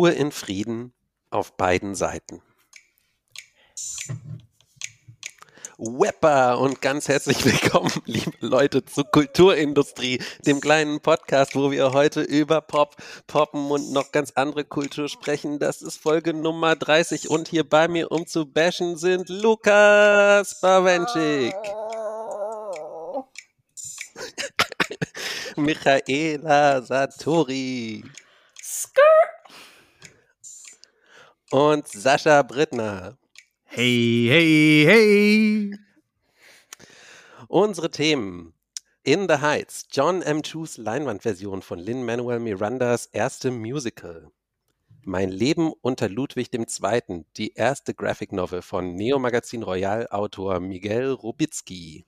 Ruhe in Frieden auf beiden Seiten. Wepper und ganz herzlich willkommen, liebe Leute, zur Kulturindustrie, dem kleinen Podcast, wo wir heute über Pop, Poppen und noch ganz andere Kultur sprechen. Das ist Folge Nummer 30 und hier bei mir, um zu bashen, sind Lukas Bawenschik, Michaela Satori und Sascha Brittner. Hey, hey, hey. Unsere Themen. In the Heights, John M. Chus Leinwandversion von Lin-Manuel Mirandas erstem Musical. Mein Leben unter Ludwig II., die erste Graphic Novel von Neo Magazin Royal Autor Miguel Robitzky.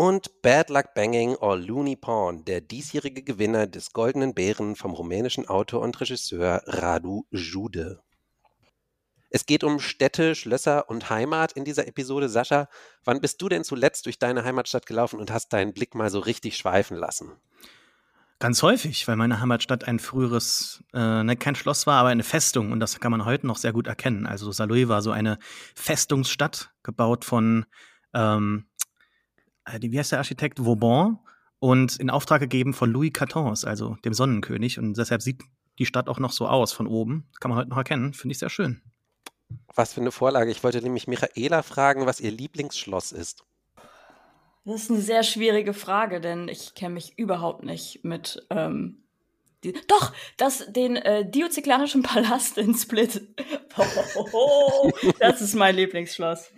Und Bad Luck Banging or Looney Pawn, der diesjährige Gewinner des Goldenen Bären vom rumänischen Autor und Regisseur Radu Jude. Es geht um Städte, Schlösser und Heimat in dieser Episode. Sascha, wann bist du denn zuletzt durch deine Heimatstadt gelaufen und hast deinen Blick mal so richtig schweifen lassen? Ganz häufig, weil meine Heimatstadt ein früheres, äh, ne, kein Schloss war, aber eine Festung. Und das kann man heute noch sehr gut erkennen. Also Saloy war so eine Festungsstadt, gebaut von, ähm, äh, wie heißt der Architekt? Vauban. Und in Auftrag gegeben von Louis XIV, also dem Sonnenkönig. Und deshalb sieht die Stadt auch noch so aus von oben. Kann man heute noch erkennen. Finde ich sehr schön. Was für eine Vorlage. Ich wollte nämlich Michaela fragen, was ihr Lieblingsschloss ist. Das ist eine sehr schwierige Frage, denn ich kenne mich überhaupt nicht mit. Ähm, die, doch, das, den äh, Diozyklanischen Palast in Split. Oh, das ist mein Lieblingsschloss.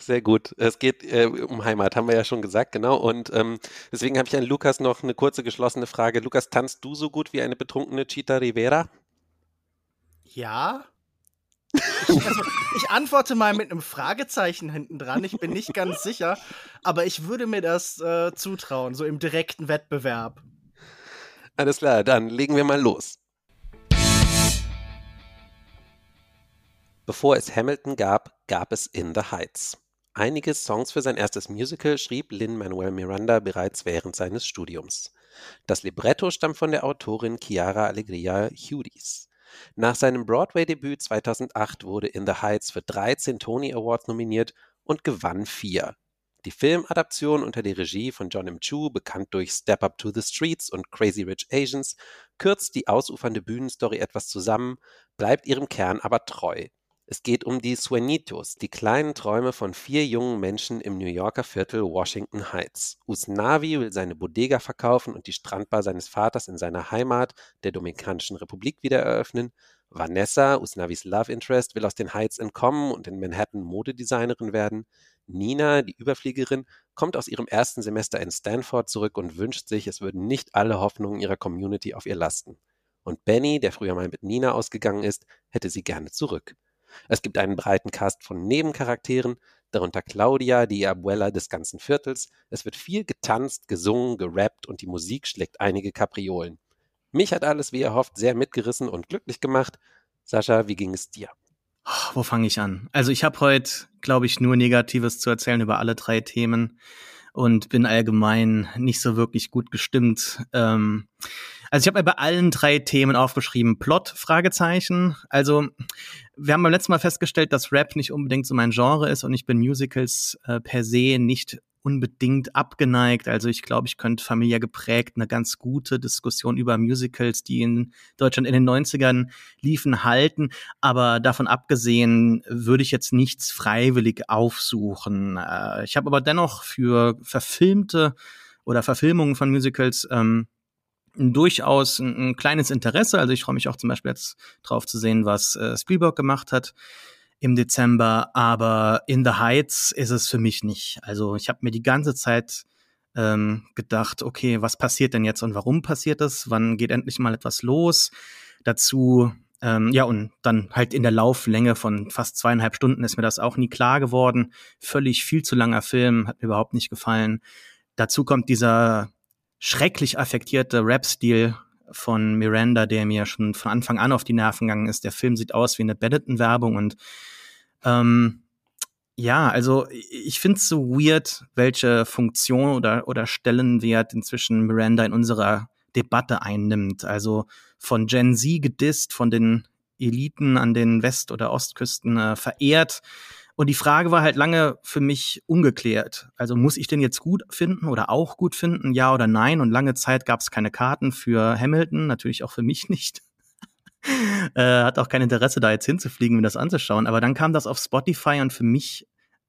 Sehr gut. Es geht äh, um Heimat, haben wir ja schon gesagt, genau. Und ähm, deswegen habe ich an Lukas noch eine kurze geschlossene Frage. Lukas, tanzt du so gut wie eine betrunkene Chita Rivera? Ja. Ich, also, ich antworte mal mit einem Fragezeichen hinten dran. Ich bin nicht ganz sicher, aber ich würde mir das äh, zutrauen, so im direkten Wettbewerb. Alles klar, dann legen wir mal los. Bevor es Hamilton gab, gab es In the Heights. Einige Songs für sein erstes Musical schrieb Lin-Manuel Miranda bereits während seines Studiums. Das Libretto stammt von der Autorin Chiara Allegria Hughes. Nach seinem Broadway-Debüt 2008 wurde In the Heights für 13 Tony Awards nominiert und gewann vier. Die Filmadaption unter der Regie von John M. Chu, bekannt durch Step Up to the Streets und Crazy Rich Asians, kürzt die ausufernde Bühnenstory etwas zusammen, bleibt ihrem Kern aber treu. Es geht um die Sueñitos, die kleinen Träume von vier jungen Menschen im New Yorker Viertel Washington Heights. Usnavi will seine Bodega verkaufen und die Strandbar seines Vaters in seiner Heimat, der Dominikanischen Republik, wieder eröffnen. Vanessa, Usnavis Love Interest, will aus den Heights entkommen und in Manhattan Modedesignerin werden. Nina, die Überfliegerin, kommt aus ihrem ersten Semester in Stanford zurück und wünscht sich, es würden nicht alle Hoffnungen ihrer Community auf ihr lasten. Und Benny, der früher mal mit Nina ausgegangen ist, hätte sie gerne zurück. Es gibt einen breiten Cast von Nebencharakteren, darunter Claudia, die Abuela des ganzen Viertels. Es wird viel getanzt, gesungen, gerappt und die Musik schlägt einige Kapriolen. Mich hat alles wie erhofft sehr mitgerissen und glücklich gemacht. Sascha, wie ging es dir? Wo fange ich an? Also ich habe heute, glaube ich, nur Negatives zu erzählen über alle drei Themen und bin allgemein nicht so wirklich gut gestimmt. Ähm, also ich habe mir bei allen drei Themen aufgeschrieben, Plot, Fragezeichen. Also wir haben beim letzten Mal festgestellt, dass Rap nicht unbedingt so mein Genre ist und ich bin Musicals äh, per se nicht unbedingt abgeneigt. Also ich glaube, ich könnte familiär geprägt eine ganz gute Diskussion über Musicals, die in Deutschland in den 90ern liefen, halten. Aber davon abgesehen würde ich jetzt nichts freiwillig aufsuchen. Äh, ich habe aber dennoch für verfilmte oder Verfilmungen von Musicals ähm, durchaus ein, ein, kleines Interesse. Also ich freue mich auch zum Beispiel jetzt drauf zu sehen, was äh, Spielberg gemacht hat im Dezember, aber In the Heights ist es für mich nicht. Also ich habe mir die ganze Zeit ähm, gedacht, okay, was passiert denn jetzt und warum passiert das? Wann geht endlich mal etwas los? Dazu, ähm, ja, und dann halt in der Lauflänge von fast zweieinhalb Stunden ist mir das auch nie klar geworden. Völlig viel zu langer Film, hat mir überhaupt nicht gefallen. Dazu kommt dieser schrecklich affektierte Rap-Stil von Miranda, der mir schon von Anfang an auf die Nerven gegangen ist. Der Film sieht aus wie eine Benetton-Werbung und ähm, ja, also ich finde es so weird, welche Funktion oder, oder Stellenwert inzwischen Miranda in unserer Debatte einnimmt. Also von Gen Z gedisst, von den Eliten an den West- oder Ostküsten äh, verehrt. Und die Frage war halt lange für mich ungeklärt. Also muss ich den jetzt gut finden oder auch gut finden, ja oder nein? Und lange Zeit gab es keine Karten für Hamilton, natürlich auch für mich nicht. Äh, hat auch kein Interesse, da jetzt hinzufliegen, mir das anzuschauen. Aber dann kam das auf Spotify und für mich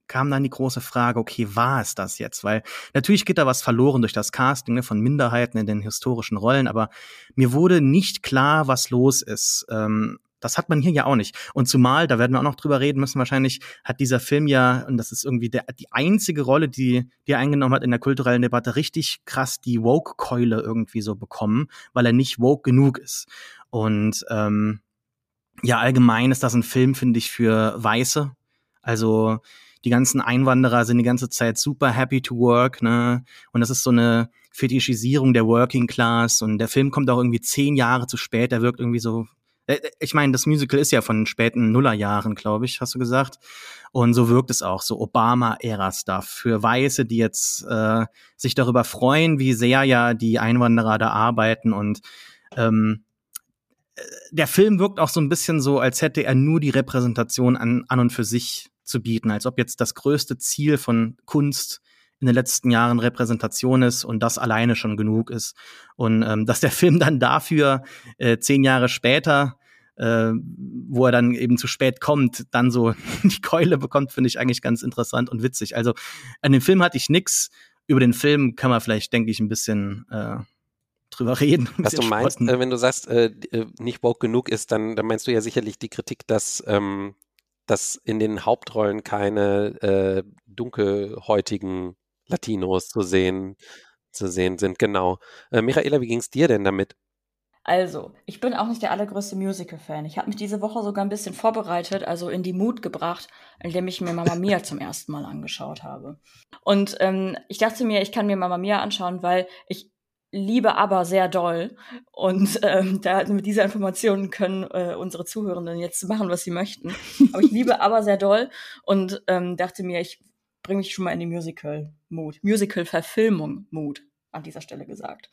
kam dann die große Frage, okay, war es das jetzt? Weil natürlich geht da was verloren durch das Casting ne, von Minderheiten in den historischen Rollen, aber mir wurde nicht klar, was los ist. Ähm, das hat man hier ja auch nicht. Und zumal, da werden wir auch noch drüber reden müssen, wahrscheinlich hat dieser Film ja, und das ist irgendwie der, die einzige Rolle, die, die er eingenommen hat in der kulturellen Debatte, richtig krass die Woke-Keule irgendwie so bekommen, weil er nicht woke genug ist. Und ähm, ja, allgemein ist das ein Film, finde ich, für Weiße. Also die ganzen Einwanderer sind die ganze Zeit super happy to work, ne? Und das ist so eine Fetischisierung der Working Class und der Film kommt auch irgendwie zehn Jahre zu spät. Der wirkt irgendwie so ich meine, das Musical ist ja von den späten Nullerjahren, glaube ich, hast du gesagt. Und so wirkt es auch, so Obama-Ära-Stuff für Weiße, die jetzt äh, sich darüber freuen, wie sehr ja die Einwanderer da arbeiten. Und ähm, äh, der Film wirkt auch so ein bisschen so, als hätte er nur die Repräsentation an, an und für sich zu bieten, als ob jetzt das größte Ziel von Kunst in den letzten Jahren Repräsentation ist und das alleine schon genug ist. Und ähm, dass der Film dann dafür äh, zehn Jahre später, äh, wo er dann eben zu spät kommt, dann so die Keule bekommt, finde ich eigentlich ganz interessant und witzig. Also an dem Film hatte ich nix. Über den Film kann man vielleicht, denke ich, ein bisschen äh, drüber reden. Was du meinst, äh, wenn du sagst, äh, äh, nicht woke genug ist, dann, dann meinst du ja sicherlich die Kritik, dass ähm, dass in den Hauptrollen keine äh, dunkelhäutigen Latinos zu sehen, zu sehen sind. Genau. Äh, Michaela, wie ging es dir denn damit? Also, ich bin auch nicht der allergrößte Musical-Fan. Ich habe mich diese Woche sogar ein bisschen vorbereitet, also in die Mut gebracht, indem ich mir Mama Mia zum ersten Mal angeschaut habe. Und ähm, ich dachte mir, ich kann mir Mama Mia anschauen, weil ich liebe aber sehr doll. Und ähm, da mit dieser Information können äh, unsere Zuhörenden jetzt machen, was sie möchten. Aber ich liebe aber sehr doll und ähm, dachte mir, ich bringe mich schon mal in die Musical-Mood, Musical-Verfilmung-Mood an dieser Stelle gesagt.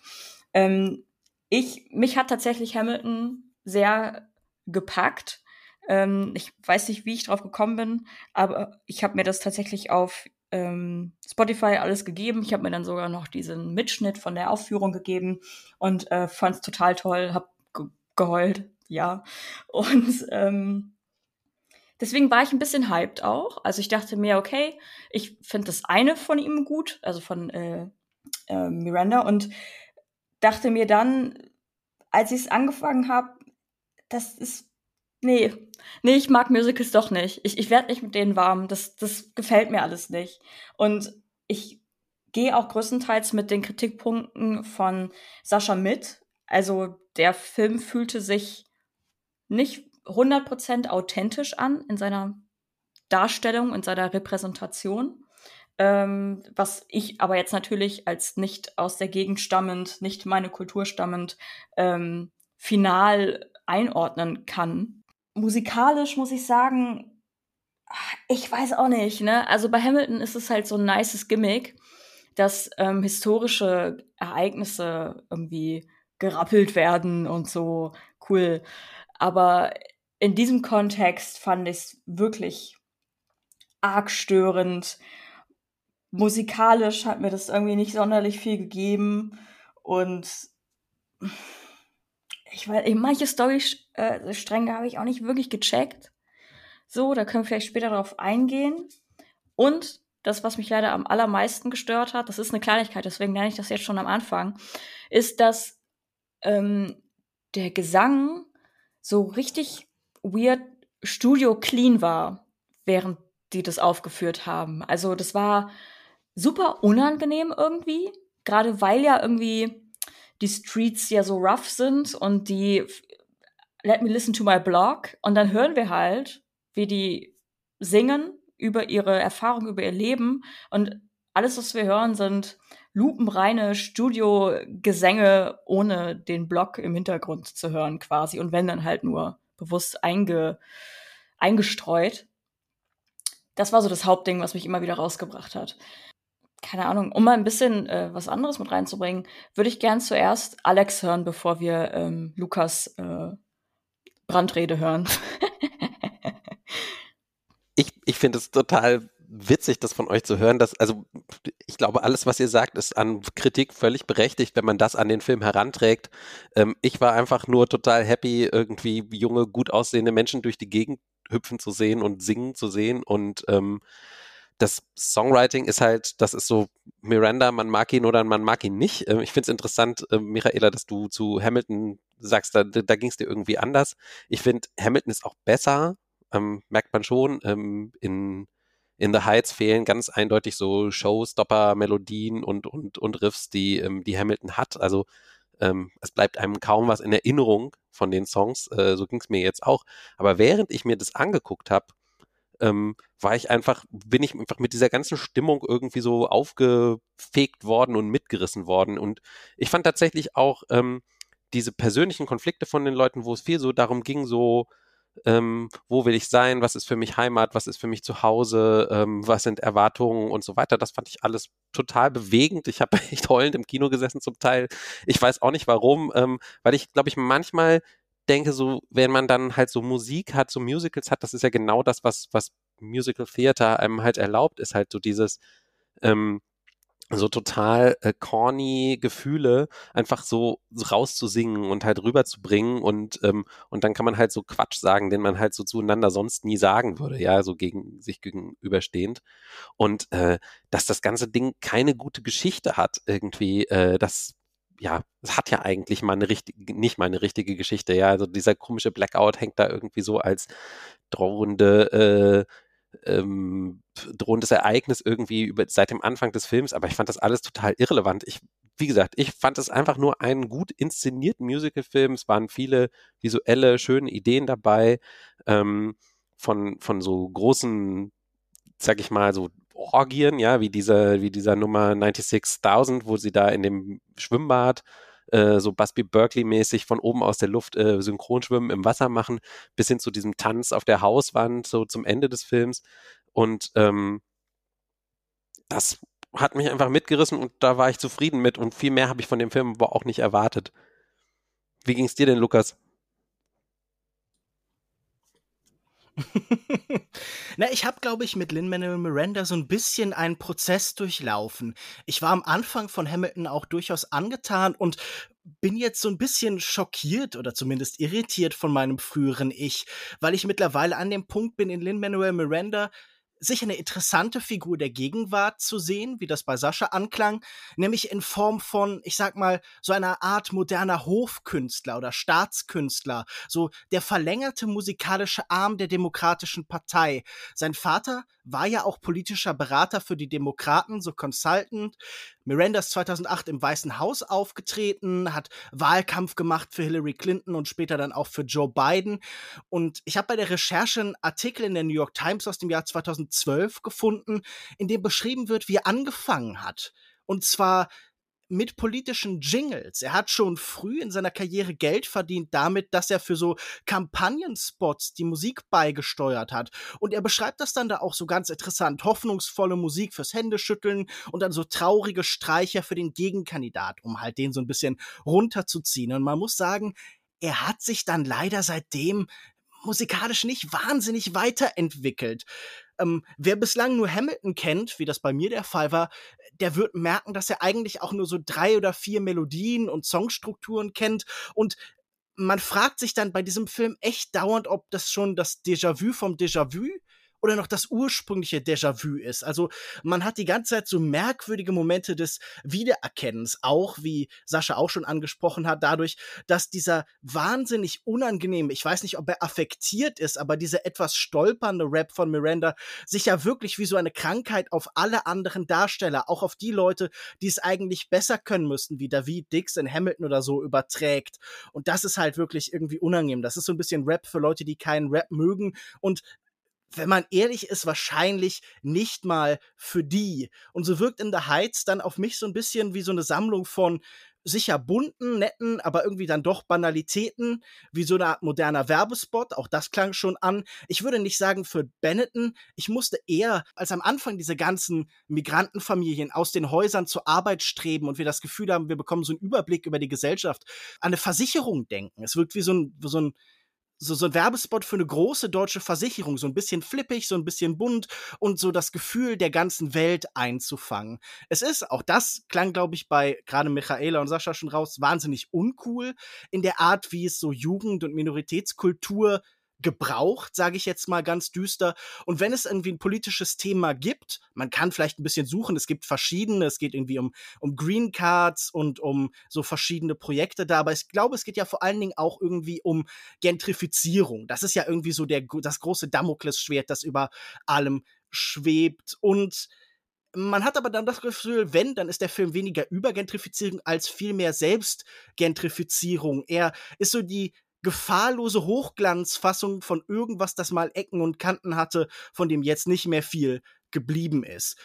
Ähm, ich, mich hat tatsächlich Hamilton sehr gepackt. Ähm, ich weiß nicht, wie ich drauf gekommen bin, aber ich habe mir das tatsächlich auf ähm, Spotify alles gegeben. Ich habe mir dann sogar noch diesen Mitschnitt von der Aufführung gegeben und äh, fand es total toll, hab ge geheult, ja. Und ähm, deswegen war ich ein bisschen hyped auch. Also ich dachte mir, okay, ich finde das eine von ihm gut, also von äh, äh, Miranda und dachte mir dann, als ich es angefangen habe, das ist Nee, nee, ich mag Musicals doch nicht. Ich, ich werde nicht mit denen warm. Das, das gefällt mir alles nicht. Und ich gehe auch größtenteils mit den Kritikpunkten von Sascha mit. Also der Film fühlte sich nicht 100% authentisch an in seiner Darstellung, in seiner Repräsentation. Ähm, was ich aber jetzt natürlich als nicht aus der Gegend stammend, nicht meine Kultur stammend, ähm, final einordnen kann musikalisch muss ich sagen, ich weiß auch nicht, ne? Also bei Hamilton ist es halt so ein nices Gimmick, dass ähm, historische Ereignisse irgendwie gerappelt werden und so cool. Aber in diesem Kontext fand ich es wirklich arg störend. Musikalisch hat mir das irgendwie nicht sonderlich viel gegeben und ich weiß, manche Storystränge äh, habe ich auch nicht wirklich gecheckt. So, da können wir vielleicht später darauf eingehen. Und das, was mich leider am allermeisten gestört hat, das ist eine Kleinigkeit, deswegen nenne ich das jetzt schon am Anfang, ist, dass ähm, der Gesang so richtig weird studio clean war, während die das aufgeführt haben. Also das war super unangenehm irgendwie, gerade weil ja irgendwie die Streets ja so rough sind und die Let me listen to my blog und dann hören wir halt, wie die singen über ihre Erfahrung, über ihr Leben und alles, was wir hören, sind lupenreine Studiogesänge ohne den Blog im Hintergrund zu hören quasi und wenn dann halt nur bewusst einge eingestreut. Das war so das Hauptding, was mich immer wieder rausgebracht hat. Keine Ahnung, um mal ein bisschen äh, was anderes mit reinzubringen, würde ich gern zuerst Alex hören, bevor wir ähm, Lukas äh, Brandrede hören. ich ich finde es total witzig, das von euch zu hören. Dass, also ich glaube, alles, was ihr sagt, ist an Kritik völlig berechtigt, wenn man das an den Film heranträgt. Ähm, ich war einfach nur total happy, irgendwie junge, gut aussehende Menschen durch die Gegend hüpfen zu sehen und singen zu sehen und ähm, das Songwriting ist halt, das ist so Miranda, man mag ihn oder man mag ihn nicht. Ähm, ich finde es interessant, äh, Michaela, dass du zu Hamilton sagst, da, da ging es dir irgendwie anders. Ich finde, Hamilton ist auch besser, ähm, merkt man schon. Ähm, in, in The Heights fehlen ganz eindeutig so Showstopper-Melodien und, und, und Riffs, die, ähm, die Hamilton hat. Also ähm, es bleibt einem kaum was in Erinnerung von den Songs. Äh, so ging es mir jetzt auch. Aber während ich mir das angeguckt habe, ähm, war ich einfach, bin ich einfach mit dieser ganzen Stimmung irgendwie so aufgefegt worden und mitgerissen worden. Und ich fand tatsächlich auch ähm, diese persönlichen Konflikte von den Leuten, wo es viel so darum ging, so, ähm, wo will ich sein, was ist für mich Heimat, was ist für mich zu Hause, ähm, was sind Erwartungen und so weiter. Das fand ich alles total bewegend. Ich habe echt heulend im Kino gesessen zum Teil. Ich weiß auch nicht warum, ähm, weil ich, glaube ich, manchmal denke, so, wenn man dann halt so Musik hat, so Musicals hat, das ist ja genau das, was, was Musical Theater einem halt erlaubt, ist halt so dieses, ähm, so total äh, corny Gefühle einfach so, so rauszusingen und halt rüberzubringen und ähm, und dann kann man halt so Quatsch sagen, den man halt so zueinander sonst nie sagen würde, ja, so gegen sich gegenüberstehend. Und äh, dass das ganze Ding keine gute Geschichte hat irgendwie, äh, das ja, es hat ja eigentlich mal eine richtige, nicht mal eine richtige Geschichte, ja. Also dieser komische Blackout hängt da irgendwie so als drohende, äh, ähm, drohendes Ereignis irgendwie über, seit dem Anfang des Films, aber ich fand das alles total irrelevant. Ich, wie gesagt, ich fand es einfach nur einen gut inszenierten Musical-Film. Es waren viele visuelle, schöne Ideen dabei, ähm, von, von so großen, sag ich mal, so Orgien, ja, wie dieser, wie dieser Nummer 96.000, wo sie da in dem Schwimmbad äh, so Busby Berkeley-mäßig von oben aus der Luft äh, Synchronschwimmen im Wasser machen, bis hin zu diesem Tanz auf der Hauswand, so zum Ende des Films. Und ähm, das hat mich einfach mitgerissen und da war ich zufrieden mit und viel mehr habe ich von dem Film aber auch nicht erwartet. Wie ging es dir denn, Lukas? Na, ich habe, glaube ich, mit Lin-Manuel Miranda so ein bisschen einen Prozess durchlaufen. Ich war am Anfang von Hamilton auch durchaus angetan und bin jetzt so ein bisschen schockiert oder zumindest irritiert von meinem früheren Ich, weil ich mittlerweile an dem Punkt bin in Lin-Manuel Miranda, sicher eine interessante Figur der Gegenwart zu sehen, wie das bei Sascha anklang, nämlich in Form von, ich sag mal, so einer Art moderner Hofkünstler oder Staatskünstler, so der verlängerte musikalische Arm der Demokratischen Partei. Sein Vater war ja auch politischer Berater für die Demokraten, so Consultant. Miranda ist 2008 im Weißen Haus aufgetreten, hat Wahlkampf gemacht für Hillary Clinton und später dann auch für Joe Biden. Und ich habe bei der Recherche einen Artikel in der New York Times aus dem Jahr 2012 gefunden, in dem beschrieben wird, wie er angefangen hat. Und zwar mit politischen Jingles. Er hat schon früh in seiner Karriere Geld verdient damit, dass er für so Kampagnenspots die Musik beigesteuert hat. Und er beschreibt das dann da auch so ganz interessant. Hoffnungsvolle Musik fürs Händeschütteln und dann so traurige Streicher für den Gegenkandidat, um halt den so ein bisschen runterzuziehen. Und man muss sagen, er hat sich dann leider seitdem musikalisch nicht wahnsinnig weiterentwickelt. Ähm, wer bislang nur Hamilton kennt, wie das bei mir der Fall war, der wird merken, dass er eigentlich auch nur so drei oder vier Melodien und Songstrukturen kennt. Und man fragt sich dann bei diesem Film echt dauernd, ob das schon das Déjà-vu vom Déjà-vu oder noch das ursprüngliche Déjà-vu ist. Also man hat die ganze Zeit so merkwürdige Momente des Wiedererkennens, auch wie Sascha auch schon angesprochen hat, dadurch, dass dieser wahnsinnig unangenehme, ich weiß nicht, ob er affektiert ist, aber dieser etwas stolpernde Rap von Miranda sich ja wirklich wie so eine Krankheit auf alle anderen Darsteller, auch auf die Leute, die es eigentlich besser können müssten, wie David Dix in Hamilton oder so, überträgt. Und das ist halt wirklich irgendwie unangenehm. Das ist so ein bisschen Rap für Leute, die keinen Rap mögen und wenn man ehrlich ist, wahrscheinlich nicht mal für die. Und so wirkt In the Heights dann auf mich so ein bisschen wie so eine Sammlung von sicher bunten, netten, aber irgendwie dann doch Banalitäten, wie so eine Art moderner Werbespot. Auch das klang schon an. Ich würde nicht sagen für Benetton. Ich musste eher, als am Anfang diese ganzen Migrantenfamilien aus den Häusern zur Arbeit streben und wir das Gefühl haben, wir bekommen so einen Überblick über die Gesellschaft, an eine Versicherung denken. Es wirkt wie so ein, so ein so, so ein Werbespot für eine große deutsche Versicherung, so ein bisschen flippig, so ein bisschen bunt und so das Gefühl der ganzen Welt einzufangen. Es ist, auch das klang, glaube ich, bei gerade Michaela und Sascha schon raus, wahnsinnig uncool in der Art, wie es so Jugend- und Minoritätskultur gebraucht, sage ich jetzt mal ganz düster. Und wenn es irgendwie ein politisches Thema gibt, man kann vielleicht ein bisschen suchen, es gibt verschiedene, es geht irgendwie um, um Green Cards und um so verschiedene Projekte da, aber ich glaube, es geht ja vor allen Dingen auch irgendwie um Gentrifizierung. Das ist ja irgendwie so der, das große Damoklesschwert, das über allem schwebt und man hat aber dann das Gefühl, wenn, dann ist der Film weniger über Gentrifizierung als viel mehr Selbstgentrifizierung. Er ist so die gefahrlose Hochglanzfassung von irgendwas, das mal Ecken und Kanten hatte, von dem jetzt nicht mehr viel geblieben ist.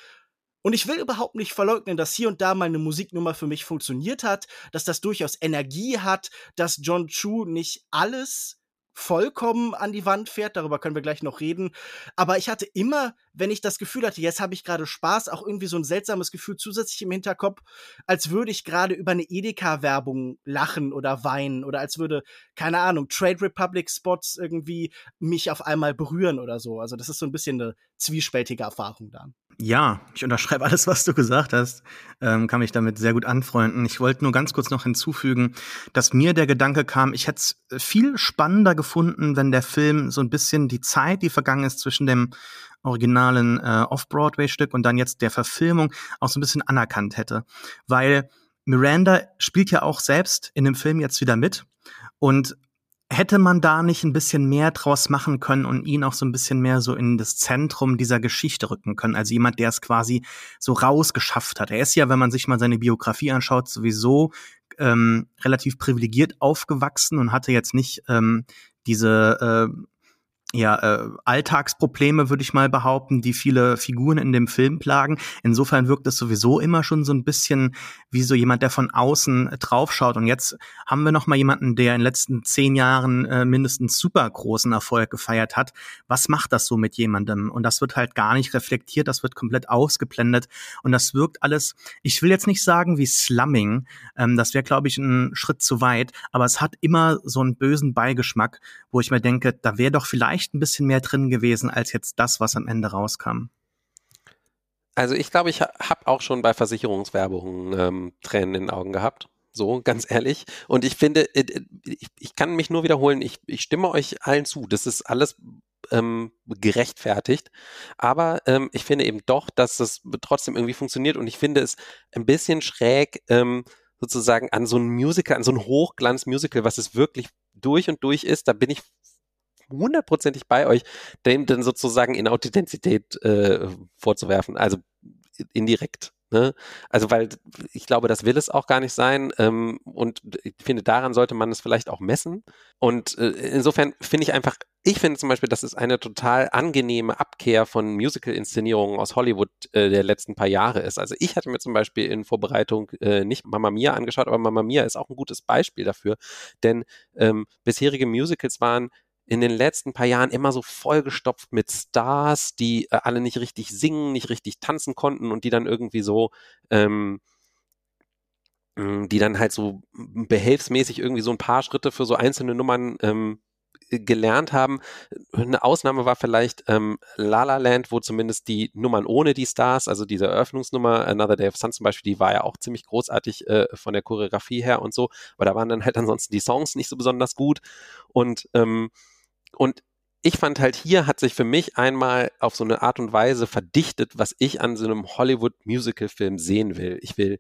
Und ich will überhaupt nicht verleugnen, dass hier und da mal eine Musiknummer für mich funktioniert hat, dass das durchaus Energie hat, dass John Chu nicht alles vollkommen an die Wand fährt, darüber können wir gleich noch reden. Aber ich hatte immer, wenn ich das Gefühl hatte, jetzt habe ich gerade Spaß, auch irgendwie so ein seltsames Gefühl zusätzlich im Hinterkopf, als würde ich gerade über eine Edeka-Werbung lachen oder weinen oder als würde, keine Ahnung, Trade Republic Spots irgendwie mich auf einmal berühren oder so. Also das ist so ein bisschen eine zwiespältige Erfahrung da. Ja, ich unterschreibe alles, was du gesagt hast, ähm, kann mich damit sehr gut anfreunden. Ich wollte nur ganz kurz noch hinzufügen, dass mir der Gedanke kam, ich hätte es viel spannender gefunden, wenn der Film so ein bisschen die Zeit, die vergangen ist zwischen dem originalen äh, Off-Broadway-Stück und dann jetzt der Verfilmung auch so ein bisschen anerkannt hätte. Weil Miranda spielt ja auch selbst in dem Film jetzt wieder mit und hätte man da nicht ein bisschen mehr draus machen können und ihn auch so ein bisschen mehr so in das Zentrum dieser Geschichte rücken können? Also jemand, der es quasi so rausgeschafft hat. Er ist ja, wenn man sich mal seine Biografie anschaut, sowieso ähm, relativ privilegiert aufgewachsen und hatte jetzt nicht ähm, diese äh, ja, äh, Alltagsprobleme, würde ich mal behaupten, die viele Figuren in dem Film plagen. Insofern wirkt es sowieso immer schon so ein bisschen wie so jemand, der von außen draufschaut. Und jetzt haben wir noch mal jemanden, der in den letzten zehn Jahren äh, mindestens super großen Erfolg gefeiert hat. Was macht das so mit jemandem? Und das wird halt gar nicht reflektiert, das wird komplett ausgeblendet. Und das wirkt alles, ich will jetzt nicht sagen wie Slumming, ähm, das wäre, glaube ich, ein Schritt zu weit, aber es hat immer so einen bösen Beigeschmack, wo ich mir denke, da wäre doch vielleicht vielleicht ein bisschen mehr drin gewesen als jetzt das, was am Ende rauskam. Also ich glaube, ich habe auch schon bei Versicherungswerbungen ähm, Tränen in den Augen gehabt. So, ganz ehrlich. Und ich finde, ich, ich kann mich nur wiederholen, ich, ich stimme euch allen zu. Das ist alles ähm, gerechtfertigt. Aber ähm, ich finde eben doch, dass das trotzdem irgendwie funktioniert. Und ich finde es ein bisschen schräg, ähm, sozusagen an so ein Musical, an so ein Hochglanz-Musical, was es wirklich durch und durch ist. Da bin ich hundertprozentig bei euch, dem dann sozusagen in Authentizität äh, vorzuwerfen, also indirekt. Ne? Also, weil ich glaube, das will es auch gar nicht sein. Ähm, und ich finde, daran sollte man es vielleicht auch messen. Und äh, insofern finde ich einfach, ich finde zum Beispiel, das ist eine total angenehme Abkehr von Musical-Inszenierungen aus Hollywood äh, der letzten paar Jahre ist. Also ich hatte mir zum Beispiel in Vorbereitung äh, nicht Mamma Mia angeschaut, aber Mamma Mia ist auch ein gutes Beispiel dafür. Denn ähm, bisherige Musicals waren in den letzten paar Jahren immer so vollgestopft mit Stars, die äh, alle nicht richtig singen, nicht richtig tanzen konnten und die dann irgendwie so, ähm, die dann halt so behelfsmäßig irgendwie so ein paar Schritte für so einzelne Nummern ähm, gelernt haben. Eine Ausnahme war vielleicht ähm, La La Land, wo zumindest die Nummern ohne die Stars, also diese Eröffnungsnummer, Another Day of Sun zum Beispiel, die war ja auch ziemlich großartig äh, von der Choreografie her und so, aber da waren dann halt ansonsten die Songs nicht so besonders gut und ähm, und ich fand halt hier hat sich für mich einmal auf so eine Art und Weise verdichtet, was ich an so einem Hollywood-Musical-Film sehen will. Ich will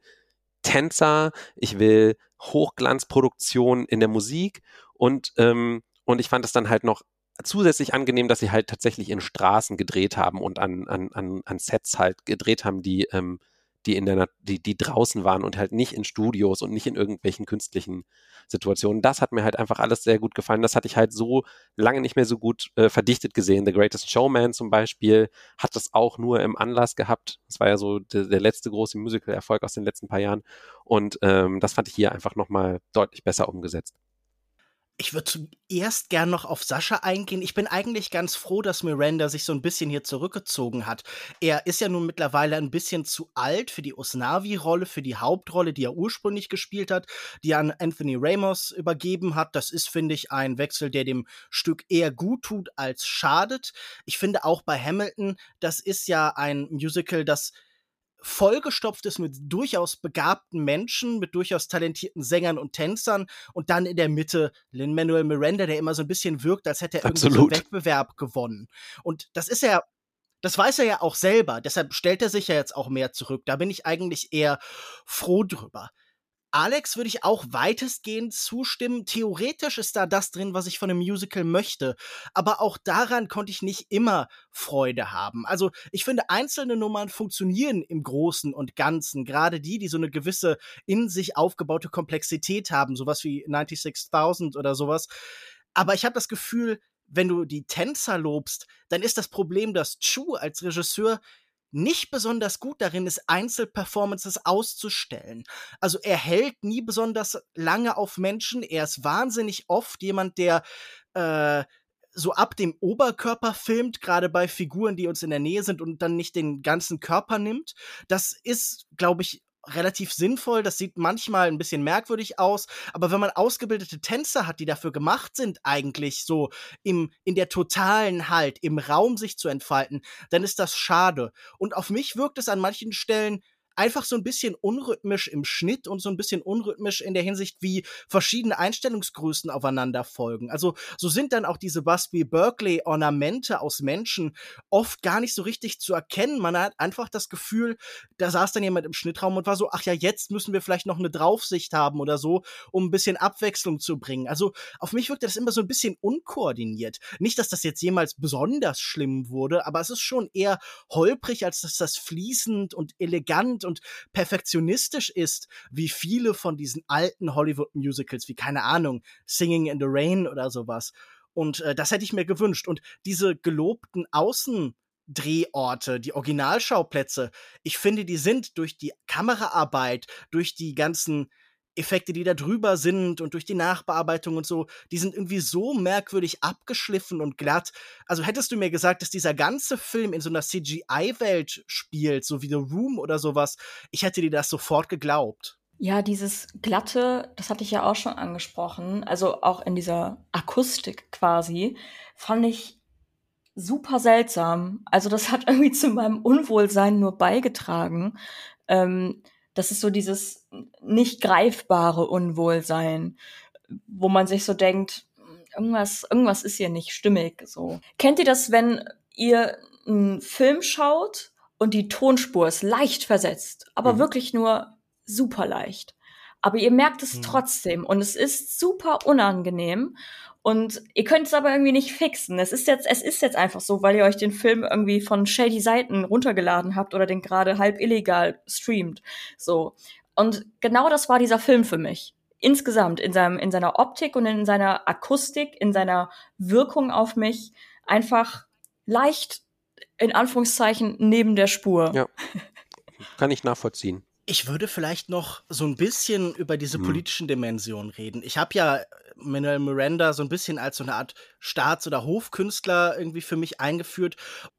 Tänzer, ich will Hochglanzproduktion in der Musik und, ähm, und ich fand es dann halt noch zusätzlich angenehm, dass sie halt tatsächlich in Straßen gedreht haben und an, an, an, an Sets halt gedreht haben, die, ähm, die in der, die, die draußen waren und halt nicht in Studios und nicht in irgendwelchen künstlichen Situationen. Das hat mir halt einfach alles sehr gut gefallen. Das hatte ich halt so lange nicht mehr so gut äh, verdichtet gesehen. The Greatest Showman zum Beispiel hat das auch nur im Anlass gehabt. Das war ja so der, der letzte große Musical-Erfolg aus den letzten paar Jahren. Und ähm, das fand ich hier einfach nochmal deutlich besser umgesetzt. Ich würde zuerst gern noch auf Sascha eingehen. Ich bin eigentlich ganz froh, dass Miranda sich so ein bisschen hier zurückgezogen hat. Er ist ja nun mittlerweile ein bisschen zu alt für die Osnavi-Rolle, für die Hauptrolle, die er ursprünglich gespielt hat, die er an Anthony Ramos übergeben hat. Das ist, finde ich, ein Wechsel, der dem Stück eher gut tut als schadet. Ich finde auch bei Hamilton, das ist ja ein Musical, das vollgestopft ist mit durchaus begabten Menschen, mit durchaus talentierten Sängern und Tänzern und dann in der Mitte Lin-Manuel Miranda, der immer so ein bisschen wirkt, als hätte er irgendwie so einen Wettbewerb gewonnen. Und das ist ja das weiß er ja auch selber, deshalb stellt er sich ja jetzt auch mehr zurück. Da bin ich eigentlich eher froh drüber. Alex würde ich auch weitestgehend zustimmen. Theoretisch ist da das drin, was ich von einem Musical möchte. Aber auch daran konnte ich nicht immer Freude haben. Also ich finde, einzelne Nummern funktionieren im Großen und Ganzen. Gerade die, die so eine gewisse in sich aufgebaute Komplexität haben. Sowas wie 96.000 oder sowas. Aber ich habe das Gefühl, wenn du die Tänzer lobst, dann ist das Problem, dass Chu als Regisseur nicht besonders gut darin ist, Einzelperformances auszustellen. Also er hält nie besonders lange auf Menschen. Er ist wahnsinnig oft jemand, der äh, so ab dem Oberkörper filmt, gerade bei Figuren, die uns in der Nähe sind und dann nicht den ganzen Körper nimmt. Das ist, glaube ich, relativ sinnvoll. Das sieht manchmal ein bisschen merkwürdig aus, aber wenn man ausgebildete Tänzer hat, die dafür gemacht sind, eigentlich so im, in der totalen Halt, im Raum sich zu entfalten, dann ist das schade. Und auf mich wirkt es an manchen Stellen einfach so ein bisschen unrhythmisch im Schnitt und so ein bisschen unrhythmisch in der Hinsicht, wie verschiedene Einstellungsgrößen aufeinander folgen. Also so sind dann auch diese Busby Berkeley Ornamente aus Menschen oft gar nicht so richtig zu erkennen. Man hat einfach das Gefühl, da saß dann jemand im Schnittraum und war so, ach ja, jetzt müssen wir vielleicht noch eine Draufsicht haben oder so, um ein bisschen Abwechslung zu bringen. Also auf mich wirkt das immer so ein bisschen unkoordiniert. Nicht, dass das jetzt jemals besonders schlimm wurde, aber es ist schon eher holprig, als dass das fließend und elegant und perfektionistisch ist, wie viele von diesen alten Hollywood-Musicals, wie keine Ahnung, Singing in the Rain oder sowas. Und äh, das hätte ich mir gewünscht. Und diese gelobten Außen- Drehorte, die Originalschauplätze. Ich finde, die sind durch die Kameraarbeit, durch die ganzen Effekte, die da drüber sind und durch die Nachbearbeitung und so, die sind irgendwie so merkwürdig abgeschliffen und glatt. Also hättest du mir gesagt, dass dieser ganze Film in so einer CGI-Welt spielt, so wie The Room oder sowas, ich hätte dir das sofort geglaubt. Ja, dieses glatte, das hatte ich ja auch schon angesprochen, also auch in dieser Akustik quasi, fand ich super seltsam. Also das hat irgendwie zu meinem Unwohlsein nur beigetragen. Ähm, das ist so dieses nicht greifbare Unwohlsein, wo man sich so denkt, irgendwas, irgendwas ist hier nicht stimmig, so. Kennt ihr das, wenn ihr einen Film schaut und die Tonspur ist leicht versetzt, aber mhm. wirklich nur super leicht? Aber ihr merkt es mhm. trotzdem und es ist super unangenehm und ihr könnt es aber irgendwie nicht fixen. Es ist jetzt, es ist jetzt einfach so, weil ihr euch den Film irgendwie von shady Seiten runtergeladen habt oder den gerade halb illegal streamt. So. Und genau das war dieser Film für mich. Insgesamt, in seinem, in seiner Optik und in seiner Akustik, in seiner Wirkung auf mich, einfach leicht, in Anführungszeichen, neben der Spur. Ja. Kann ich nachvollziehen. Ich würde vielleicht noch so ein bisschen über diese hm. politischen Dimensionen reden. Ich habe ja Manuel Miranda so ein bisschen als so eine Art Staats- oder Hofkünstler irgendwie für mich eingeführt.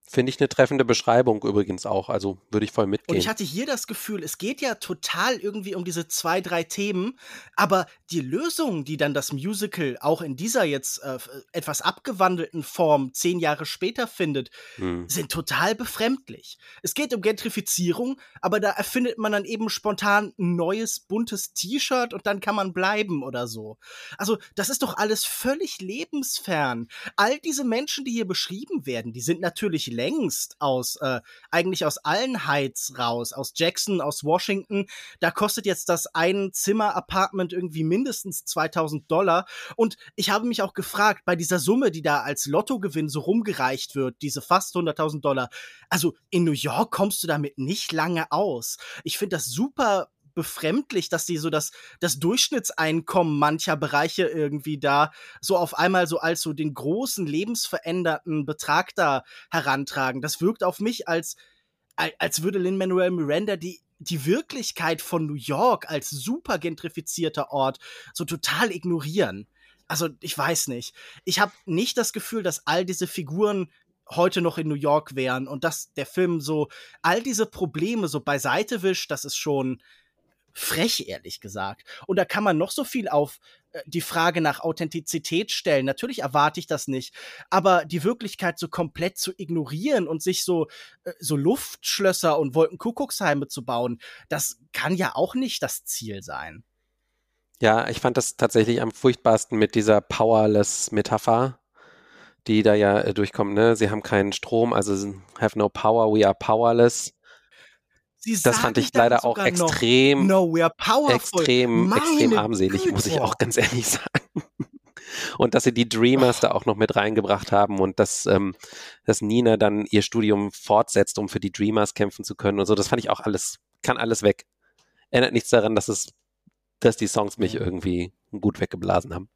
Finde ich eine treffende Beschreibung übrigens auch. Also würde ich voll mitgehen. Und ich hatte hier das Gefühl, es geht ja total irgendwie um diese zwei, drei Themen, aber die Lösungen, die dann das Musical auch in dieser jetzt äh, etwas abgewandelten Form zehn Jahre später findet, hm. sind total befremdlich. Es geht um Gentrifizierung, aber da erfindet man dann eben spontan ein neues buntes T-Shirt und dann kann man bleiben oder so. Also das ist doch alles völlig lebensfern. All diese Menschen, die hier beschrieben werden, die sind natürlich längst aus, äh, eigentlich aus allen Heights raus, aus Jackson, aus Washington. Da kostet jetzt das ein Zimmer-Apartment irgendwie mindestens 2000 Dollar. Und ich habe mich auch gefragt, bei dieser Summe, die da als Lottogewinn so rumgereicht wird, diese fast 100.000 Dollar, also in New York kommst du damit nicht lange aus. Ich finde das super befremdlich, dass die so das, das Durchschnittseinkommen mancher Bereiche irgendwie da so auf einmal so als so den großen lebensveränderten Betrag da herantragen. Das wirkt auf mich als, als würde Lin-Manuel Miranda die die Wirklichkeit von New York als super gentrifizierter Ort so total ignorieren. Also ich weiß nicht. Ich habe nicht das Gefühl, dass all diese Figuren heute noch in New York wären und dass der Film so all diese Probleme so beiseite wischt, das ist schon frech, ehrlich gesagt. Und da kann man noch so viel auf äh, die Frage nach Authentizität stellen. Natürlich erwarte ich das nicht, aber die Wirklichkeit so komplett zu ignorieren und sich so äh, so Luftschlösser und Wolkenkuckucksheime zu bauen, das kann ja auch nicht das Ziel sein. Ja, ich fand das tatsächlich am furchtbarsten mit dieser Powerless-Metapher, die da ja äh, durchkommt. Ne? Sie haben keinen Strom, also have no power, we are powerless. Das fand ich leider auch extrem, noch, no, extrem, Meine extrem armselig, Güte. muss ich auch ganz ehrlich sagen. Und dass sie die Dreamers oh. da auch noch mit reingebracht haben und dass, ähm, dass Nina dann ihr Studium fortsetzt, um für die Dreamers kämpfen zu können und so, das fand ich auch alles, kann alles weg. Ändert nichts daran, dass es, dass die Songs mich irgendwie gut weggeblasen haben.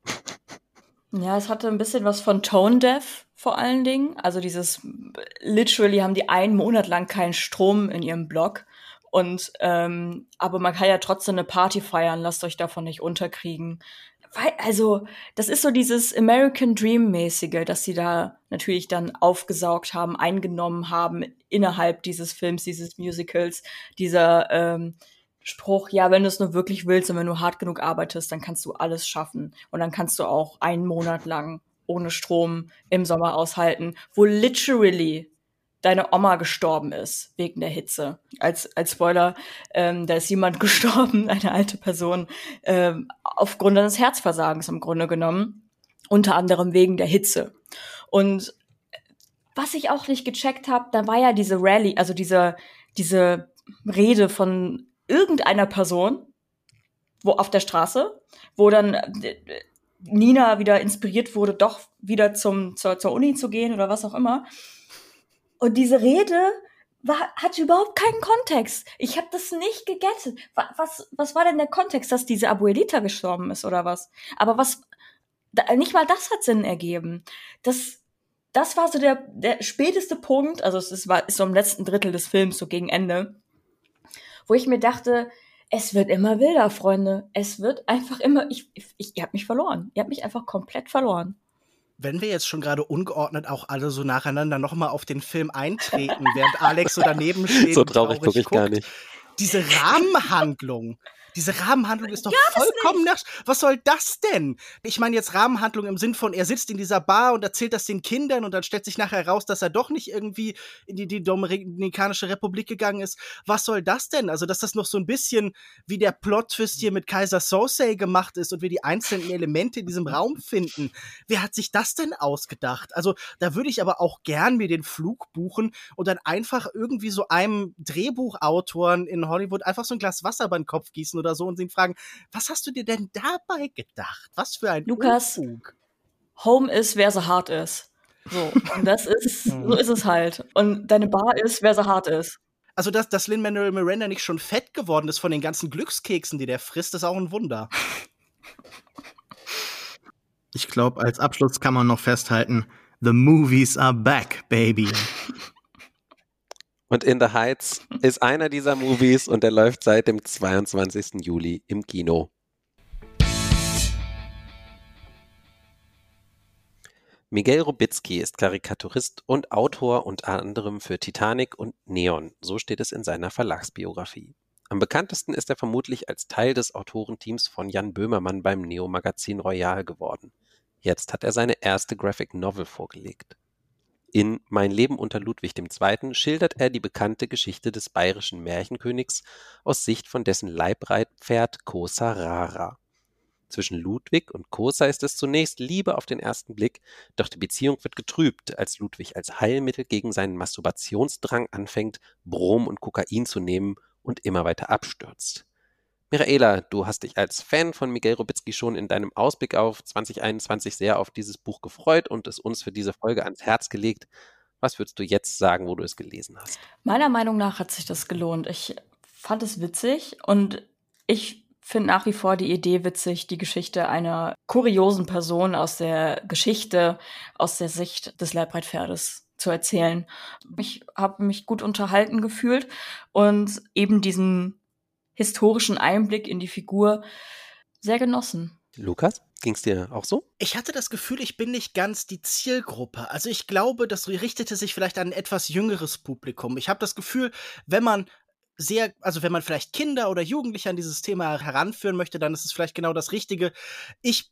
Ja, es hatte ein bisschen was von Tone Deaf vor allen Dingen. Also dieses, literally haben die einen Monat lang keinen Strom in ihrem Blog und ähm, aber man kann ja trotzdem eine Party feiern, lasst euch davon nicht unterkriegen. Weil, also, das ist so dieses American Dream-mäßige, dass sie da natürlich dann aufgesaugt haben, eingenommen haben innerhalb dieses Films, dieses Musicals, dieser ähm, Spruch, ja, wenn du es nur wirklich willst und wenn du hart genug arbeitest, dann kannst du alles schaffen. Und dann kannst du auch einen Monat lang ohne Strom im Sommer aushalten, wo literally deine Oma gestorben ist wegen der Hitze. Als, als Spoiler, ähm, da ist jemand gestorben, eine alte Person, ähm, aufgrund eines Herzversagens im Grunde genommen. Unter anderem wegen der Hitze. Und was ich auch nicht gecheckt habe, da war ja diese Rallye, also diese, diese Rede von irgendeiner Person, wo auf der Straße, wo dann äh, Nina wieder inspiriert wurde, doch wieder zum, zur, zur Uni zu gehen oder was auch immer. Und diese Rede war, hatte überhaupt keinen Kontext. Ich habe das nicht gegettet. Was, was war denn der Kontext, dass diese Abuelita gestorben ist oder was? Aber was, nicht mal das hat Sinn ergeben. Das, das war so der, der späteste Punkt, also es ist, war, ist so im letzten Drittel des Films, so gegen Ende, wo ich mir dachte, es wird immer wilder, Freunde. Es wird einfach immer, ich, ich, ich ihr habt mich verloren. Ihr habt mich einfach komplett verloren wenn wir jetzt schon gerade ungeordnet auch alle so nacheinander nochmal auf den Film eintreten, während Alex so daneben steht. So traurig gucke ich guckt, gar nicht. Diese Rahmenhandlung, diese Rahmenhandlung ist doch ja, vollkommen nach. Was soll das denn? Ich meine jetzt Rahmenhandlung im Sinn von, er sitzt in dieser Bar und erzählt das den Kindern und dann stellt sich nachher raus, dass er doch nicht irgendwie in die, die Dominikanische Republik gegangen ist. Was soll das denn? Also, dass das noch so ein bisschen wie der Plot-Twist hier mit Kaiser Sosei gemacht ist und wir die einzelnen Elemente in diesem Raum finden. Wer hat sich das denn ausgedacht? Also, da würde ich aber auch gern mir den Flug buchen und dann einfach irgendwie so einem Drehbuchautoren in Hollywood einfach so ein Glas Wasser den Kopf gießen oder so und ihn fragen, was hast du dir denn dabei gedacht? Was für ein Lukas, Unfug. Home ist, wer so hart ist. So, und das ist, so ist es halt. Und deine Bar ist, wer so hart ist. Also, dass, dass Lin-Manuel Miranda nicht schon fett geworden ist von den ganzen Glückskeksen, die der frisst, ist auch ein Wunder. Ich glaube, als Abschluss kann man noch festhalten, The movies are back, baby. Und In the Heights ist einer dieser Movies und der läuft seit dem 22. Juli im Kino. Miguel Rubitzky ist Karikaturist und Autor unter anderem für Titanic und Neon, so steht es in seiner Verlagsbiografie. Am bekanntesten ist er vermutlich als Teil des Autorenteams von Jan Böhmermann beim Neo-Magazin Royal geworden. Jetzt hat er seine erste Graphic Novel vorgelegt. In Mein Leben unter Ludwig II. schildert er die bekannte Geschichte des bayerischen Märchenkönigs aus Sicht von dessen Leibreitpferd Kosa Rara. Zwischen Ludwig und Kosa ist es zunächst Liebe auf den ersten Blick, doch die Beziehung wird getrübt, als Ludwig als Heilmittel gegen seinen Masturbationsdrang anfängt, Brom und Kokain zu nehmen und immer weiter abstürzt. Michaela, du hast dich als Fan von Miguel Robitzky schon in deinem Ausblick auf 2021 sehr auf dieses Buch gefreut und es uns für diese Folge ans Herz gelegt. Was würdest du jetzt sagen, wo du es gelesen hast? Meiner Meinung nach hat sich das gelohnt. Ich fand es witzig und ich finde nach wie vor die Idee witzig, die Geschichte einer kuriosen Person aus der Geschichte, aus der Sicht des Leibreitpferdes zu erzählen. Ich habe mich gut unterhalten gefühlt und eben diesen historischen Einblick in die Figur sehr genossen. Lukas? Ging es dir auch so? Ich hatte das Gefühl, ich bin nicht ganz die Zielgruppe. Also ich glaube, das richtete sich vielleicht an ein etwas jüngeres Publikum. Ich habe das Gefühl, wenn man sehr, also wenn man vielleicht Kinder oder Jugendliche an dieses Thema heranführen möchte, dann ist es vielleicht genau das Richtige. Ich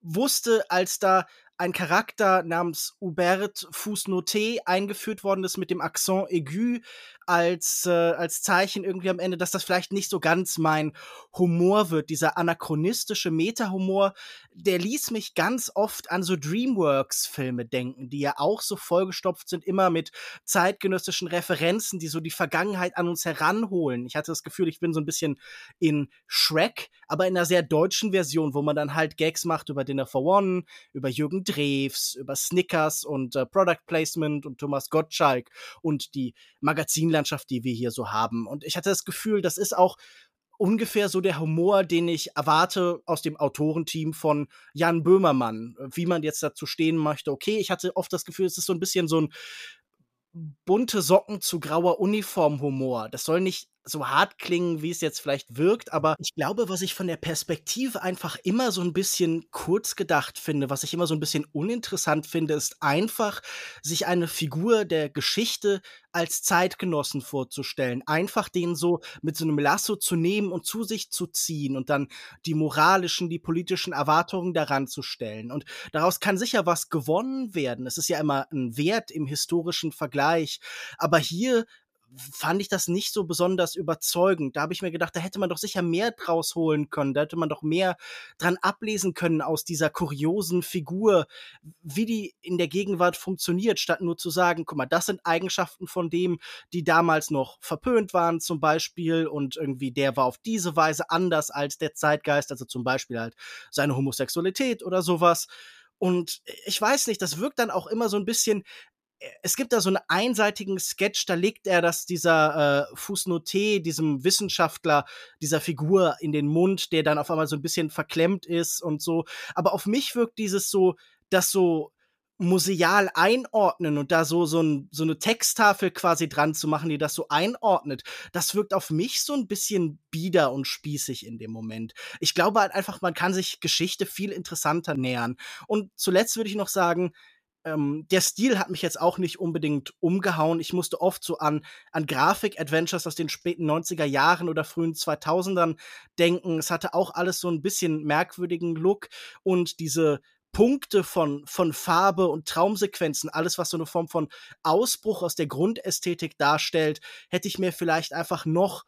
wusste, als da ein Charakter namens Hubert Fußnoté eingeführt worden ist mit dem Accent aigu als, äh, als Zeichen irgendwie am Ende, dass das vielleicht nicht so ganz mein Humor wird. Dieser anachronistische Meta-Humor, der ließ mich ganz oft an so Dreamworks-Filme denken, die ja auch so vollgestopft sind, immer mit zeitgenössischen Referenzen, die so die Vergangenheit an uns heranholen. Ich hatte das Gefühl, ich bin so ein bisschen in Shrek, aber in einer sehr deutschen Version, wo man dann halt Gags macht über Dinner for One, über Jürgen Drews, über Snickers und äh, Product Placement und Thomas Gottschalk und die Magazinlandschaft, die wir hier so haben. Und ich hatte das Gefühl, das ist auch ungefähr so der Humor, den ich erwarte aus dem Autorenteam von Jan Böhmermann. Wie man jetzt dazu stehen möchte, okay, ich hatte oft das Gefühl, es ist so ein bisschen so ein bunte Socken zu grauer Uniform-Humor. Das soll nicht so hart klingen, wie es jetzt vielleicht wirkt, aber ich glaube, was ich von der Perspektive einfach immer so ein bisschen kurz gedacht finde, was ich immer so ein bisschen uninteressant finde, ist einfach, sich eine Figur der Geschichte als Zeitgenossen vorzustellen. Einfach den so mit so einem Lasso zu nehmen und zu sich zu ziehen und dann die moralischen, die politischen Erwartungen daran zu stellen. Und daraus kann sicher was gewonnen werden. Es ist ja immer ein Wert im historischen Vergleich. Aber hier fand ich das nicht so besonders überzeugend. Da habe ich mir gedacht, da hätte man doch sicher mehr draus holen können. Da hätte man doch mehr dran ablesen können aus dieser kuriosen Figur, wie die in der Gegenwart funktioniert, statt nur zu sagen, guck mal, das sind Eigenschaften von dem, die damals noch verpönt waren, zum Beispiel, und irgendwie der war auf diese Weise anders als der Zeitgeist, also zum Beispiel halt seine Homosexualität oder sowas. Und ich weiß nicht, das wirkt dann auch immer so ein bisschen es gibt da so einen einseitigen Sketch, da legt er das dieser äh, Fußnoté, diesem Wissenschaftler, dieser Figur in den Mund, der dann auf einmal so ein bisschen verklemmt ist und so. Aber auf mich wirkt dieses so, das so museal einordnen und da so, so, ein, so eine Texttafel quasi dran zu machen, die das so einordnet, das wirkt auf mich so ein bisschen bieder und spießig in dem Moment. Ich glaube halt einfach, man kann sich Geschichte viel interessanter nähern. Und zuletzt würde ich noch sagen, ähm, der Stil hat mich jetzt auch nicht unbedingt umgehauen. Ich musste oft so an, an Grafik-Adventures aus den späten 90er Jahren oder frühen 2000ern denken. Es hatte auch alles so ein bisschen merkwürdigen Look und diese Punkte von, von Farbe und Traumsequenzen, alles, was so eine Form von Ausbruch aus der Grundästhetik darstellt, hätte ich mir vielleicht einfach noch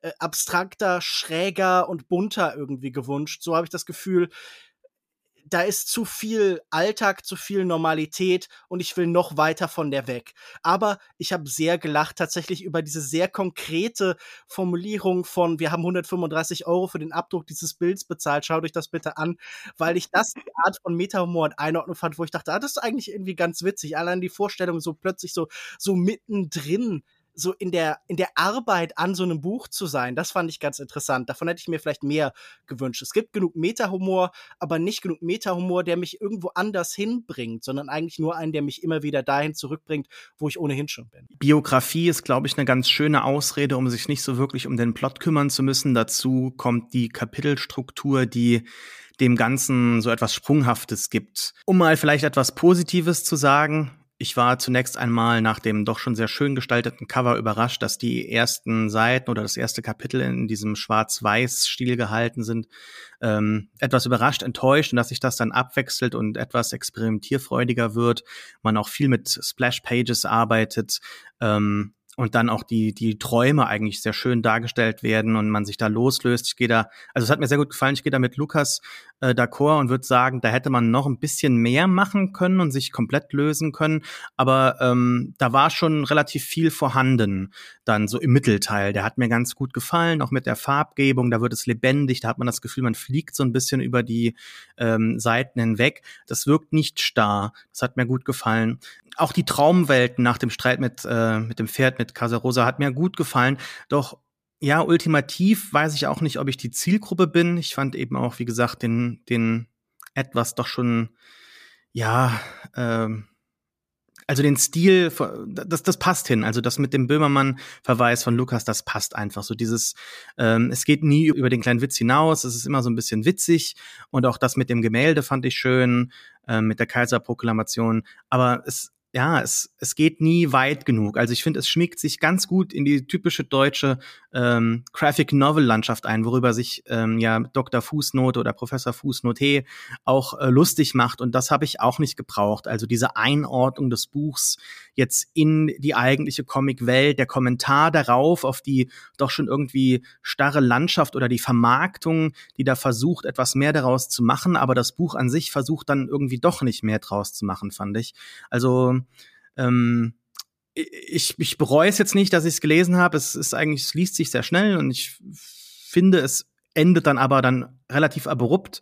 äh, abstrakter, schräger und bunter irgendwie gewünscht. So habe ich das Gefühl, da ist zu viel Alltag, zu viel Normalität und ich will noch weiter von der weg. Aber ich habe sehr gelacht tatsächlich über diese sehr konkrete Formulierung von, wir haben 135 Euro für den Abdruck dieses Bilds bezahlt, schaut euch das bitte an, weil ich das die Art von Meta-Humor und Einordnung fand, wo ich dachte, ah, das ist eigentlich irgendwie ganz witzig. Allein die Vorstellung so plötzlich so, so mittendrin so in der, in der Arbeit an so einem Buch zu sein, das fand ich ganz interessant. Davon hätte ich mir vielleicht mehr gewünscht. Es gibt genug Meta-Humor, aber nicht genug Meta-Humor, der mich irgendwo anders hinbringt, sondern eigentlich nur einen, der mich immer wieder dahin zurückbringt, wo ich ohnehin schon bin. Biografie ist, glaube ich, eine ganz schöne Ausrede, um sich nicht so wirklich um den Plot kümmern zu müssen. Dazu kommt die Kapitelstruktur, die dem Ganzen so etwas Sprunghaftes gibt. Um mal vielleicht etwas Positives zu sagen, ich war zunächst einmal nach dem doch schon sehr schön gestalteten Cover überrascht, dass die ersten Seiten oder das erste Kapitel in diesem Schwarz-Weiß-Stil gehalten sind. Ähm, etwas überrascht, enttäuscht und dass sich das dann abwechselt und etwas experimentierfreudiger wird. Man auch viel mit Splash-Pages arbeitet. Ähm, und dann auch die, die Träume eigentlich sehr schön dargestellt werden und man sich da loslöst. Ich gehe da, also es hat mir sehr gut gefallen, ich gehe da mit Lukas äh, d'accord und würde sagen, da hätte man noch ein bisschen mehr machen können und sich komplett lösen können. Aber ähm, da war schon relativ viel vorhanden, dann so im Mittelteil. Der hat mir ganz gut gefallen, auch mit der Farbgebung, da wird es lebendig, da hat man das Gefühl, man fliegt so ein bisschen über die ähm, Seiten hinweg. Das wirkt nicht starr. Das hat mir gut gefallen auch die Traumwelten nach dem Streit mit, äh, mit dem Pferd, mit Casarosa, hat mir gut gefallen. Doch ja, ultimativ weiß ich auch nicht, ob ich die Zielgruppe bin. Ich fand eben auch, wie gesagt, den, den etwas doch schon, ja, ähm, also den Stil, das, das passt hin. Also das mit dem Böhmermann-Verweis von Lukas, das passt einfach. So dieses, ähm, es geht nie über den kleinen Witz hinaus, es ist immer so ein bisschen witzig. Und auch das mit dem Gemälde fand ich schön, äh, mit der Kaiserproklamation. Aber es, ja, es, es geht nie weit genug. Also ich finde, es schmiegt sich ganz gut in die typische deutsche ähm, Graphic Novel Landschaft ein, worüber sich ähm, ja Dr. Fußnote oder Professor Fußnote auch äh, lustig macht. Und das habe ich auch nicht gebraucht. Also diese Einordnung des Buchs jetzt in die eigentliche Comicwelt, der Kommentar darauf, auf die doch schon irgendwie starre Landschaft oder die Vermarktung, die da versucht, etwas mehr daraus zu machen, aber das Buch an sich versucht dann irgendwie doch nicht mehr draus zu machen, fand ich. Also ähm, ich, ich bereue es jetzt nicht, dass ich es gelesen habe. Es ist eigentlich, es liest sich sehr schnell und ich finde, es endet dann aber dann relativ abrupt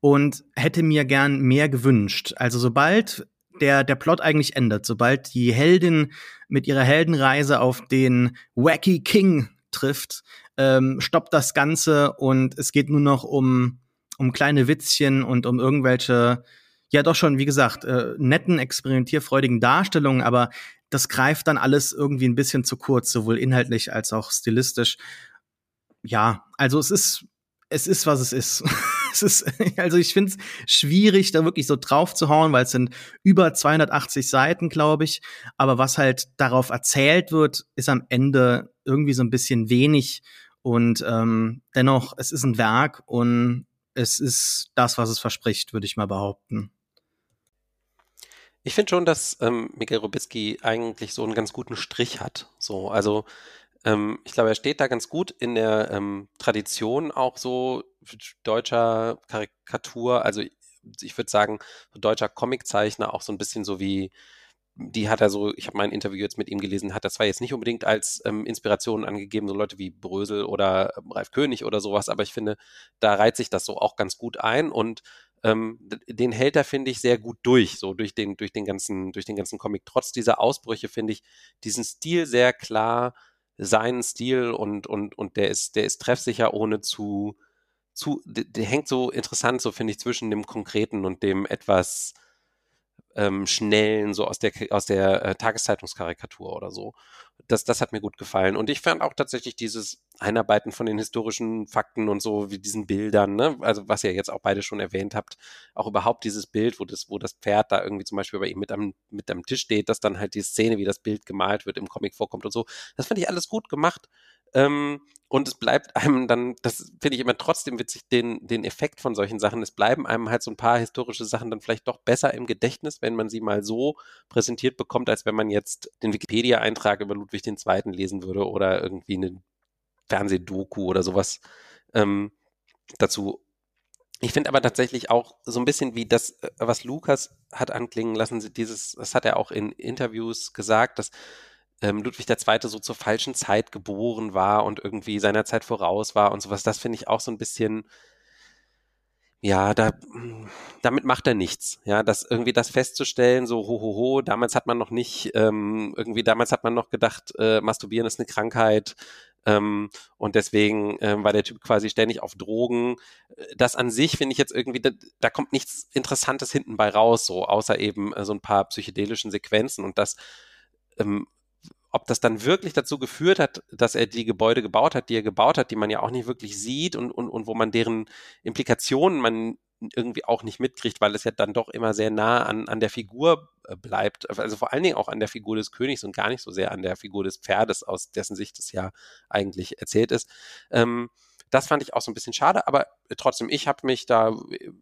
und hätte mir gern mehr gewünscht. Also sobald der, der Plot eigentlich endet, sobald die Heldin mit ihrer Heldenreise auf den Wacky King trifft, ähm, stoppt das Ganze und es geht nur noch um, um kleine Witzchen und um irgendwelche ja doch schon, wie gesagt, äh, netten, experimentierfreudigen Darstellungen, aber das greift dann alles irgendwie ein bisschen zu kurz, sowohl inhaltlich als auch stilistisch. Ja, also es ist, es ist, was es ist. es ist, also ich finde es schwierig, da wirklich so drauf zu hauen, weil es sind über 280 Seiten, glaube ich. Aber was halt darauf erzählt wird, ist am Ende irgendwie so ein bisschen wenig. Und ähm, dennoch, es ist ein Werk und es ist das, was es verspricht, würde ich mal behaupten. Ich finde schon, dass ähm, Miguel Rubitsky eigentlich so einen ganz guten Strich hat. So, also ähm, ich glaube, er steht da ganz gut in der ähm, Tradition auch so deutscher Karikatur. Also ich würde sagen, deutscher Comiczeichner auch so ein bisschen so wie die hat er so, ich habe mein Interview jetzt mit ihm gelesen, hat er zwar jetzt nicht unbedingt als ähm, Inspiration angegeben, so Leute wie Brösel oder ähm, Ralf König oder sowas, aber ich finde, da reiht sich das so auch ganz gut ein und ähm, den hält er, finde ich, sehr gut durch, so durch den, durch den ganzen, durch den ganzen Comic. Trotz dieser Ausbrüche finde ich diesen Stil sehr klar, seinen Stil und, und, und der ist, der ist treffsicher, ohne zu, zu, der, der hängt so interessant, so finde ich, zwischen dem Konkreten und dem etwas, ähm, schnellen, so aus der, aus der äh, Tageszeitungskarikatur oder so. Das, das hat mir gut gefallen. Und ich fand auch tatsächlich dieses Einarbeiten von den historischen Fakten und so, wie diesen Bildern, ne? also was ihr jetzt auch beide schon erwähnt habt, auch überhaupt dieses Bild, wo das, wo das Pferd da irgendwie zum Beispiel bei ihm mit am, mit am Tisch steht, dass dann halt die Szene, wie das Bild gemalt wird, im Comic vorkommt und so. Das fand ich alles gut gemacht. Ähm, und es bleibt einem dann, das finde ich immer trotzdem witzig, den, den Effekt von solchen Sachen. Es bleiben einem halt so ein paar historische Sachen dann vielleicht doch besser im Gedächtnis, wenn man sie mal so präsentiert bekommt, als wenn man jetzt den Wikipedia-Eintrag über Ludwig II. lesen würde oder irgendwie eine Fernsehdoku oder sowas ähm, dazu. Ich finde aber tatsächlich auch so ein bisschen wie das, äh, was Lukas hat anklingen lassen, dieses, das hat er auch in Interviews gesagt, dass ähm, Ludwig II. so zur falschen Zeit geboren war und irgendwie seiner Zeit voraus war und sowas. Das finde ich auch so ein bisschen, ja, da, damit macht er nichts. Ja, das irgendwie das festzustellen, so ho, ho, ho, damals hat man noch nicht, ähm, irgendwie damals hat man noch gedacht, äh, Masturbieren ist eine Krankheit. Ähm, und deswegen ähm, war der Typ quasi ständig auf Drogen. Das an sich finde ich jetzt irgendwie, da, da, kommt nichts Interessantes hinten bei raus, so außer eben äh, so ein paar psychedelischen Sequenzen und das ähm, ob das dann wirklich dazu geführt hat, dass er die Gebäude gebaut hat, die er gebaut hat, die man ja auch nicht wirklich sieht und, und, und wo man deren Implikationen man irgendwie auch nicht mitkriegt, weil es ja dann doch immer sehr nah an, an der Figur äh, bleibt. Also vor allen Dingen auch an der Figur des Königs und gar nicht so sehr an der Figur des Pferdes, aus dessen Sicht es ja eigentlich erzählt ist. Ähm, das fand ich auch so ein bisschen schade, aber trotzdem, ich habe mich da,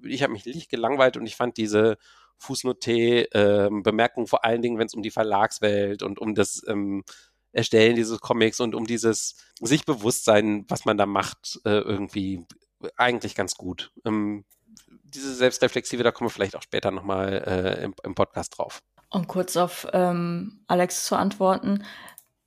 ich habe mich nicht gelangweilt und ich fand diese Fußnote, ähm, Bemerkung vor allen Dingen, wenn es um die Verlagswelt und um das ähm, Erstellen dieses Comics und um dieses sich Bewusstsein, was man da macht, äh, irgendwie eigentlich ganz gut. Ähm, diese Selbstreflexive, da kommen wir vielleicht auch später nochmal äh, im, im Podcast drauf. Um kurz auf ähm, Alex zu antworten.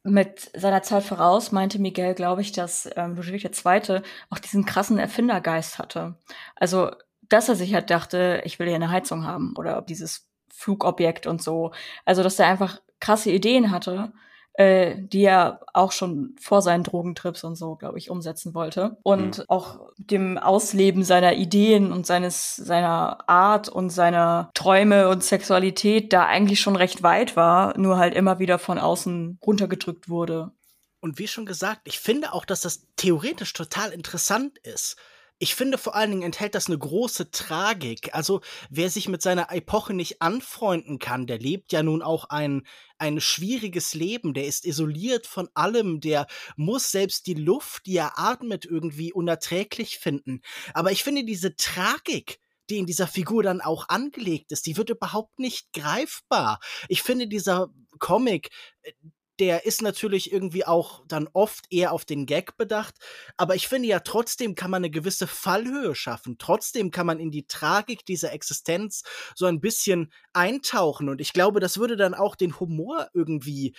Mit seiner Zeit voraus meinte Miguel, glaube ich, dass ähm, Ludwig II. auch diesen krassen Erfindergeist hatte. Also, dass er sich halt dachte, ich will hier eine Heizung haben oder dieses Flugobjekt und so. Also, dass er einfach krasse Ideen hatte äh, die er auch schon vor seinen Drogentrips und so, glaube ich, umsetzen wollte. Und mhm. auch dem Ausleben seiner Ideen und seines, seiner Art und seiner Träume und Sexualität da eigentlich schon recht weit war, nur halt immer wieder von außen runtergedrückt wurde. Und wie schon gesagt, ich finde auch, dass das theoretisch total interessant ist ich finde vor allen Dingen enthält das eine große Tragik. Also wer sich mit seiner Epoche nicht anfreunden kann, der lebt ja nun auch ein, ein schwieriges Leben, der ist isoliert von allem, der muss selbst die Luft, die er atmet, irgendwie unerträglich finden. Aber ich finde diese Tragik, die in dieser Figur dann auch angelegt ist, die wird überhaupt nicht greifbar. Ich finde dieser Comic, äh, der ist natürlich irgendwie auch dann oft eher auf den Gag bedacht. Aber ich finde ja, trotzdem kann man eine gewisse Fallhöhe schaffen. Trotzdem kann man in die Tragik dieser Existenz so ein bisschen eintauchen. Und ich glaube, das würde dann auch den Humor irgendwie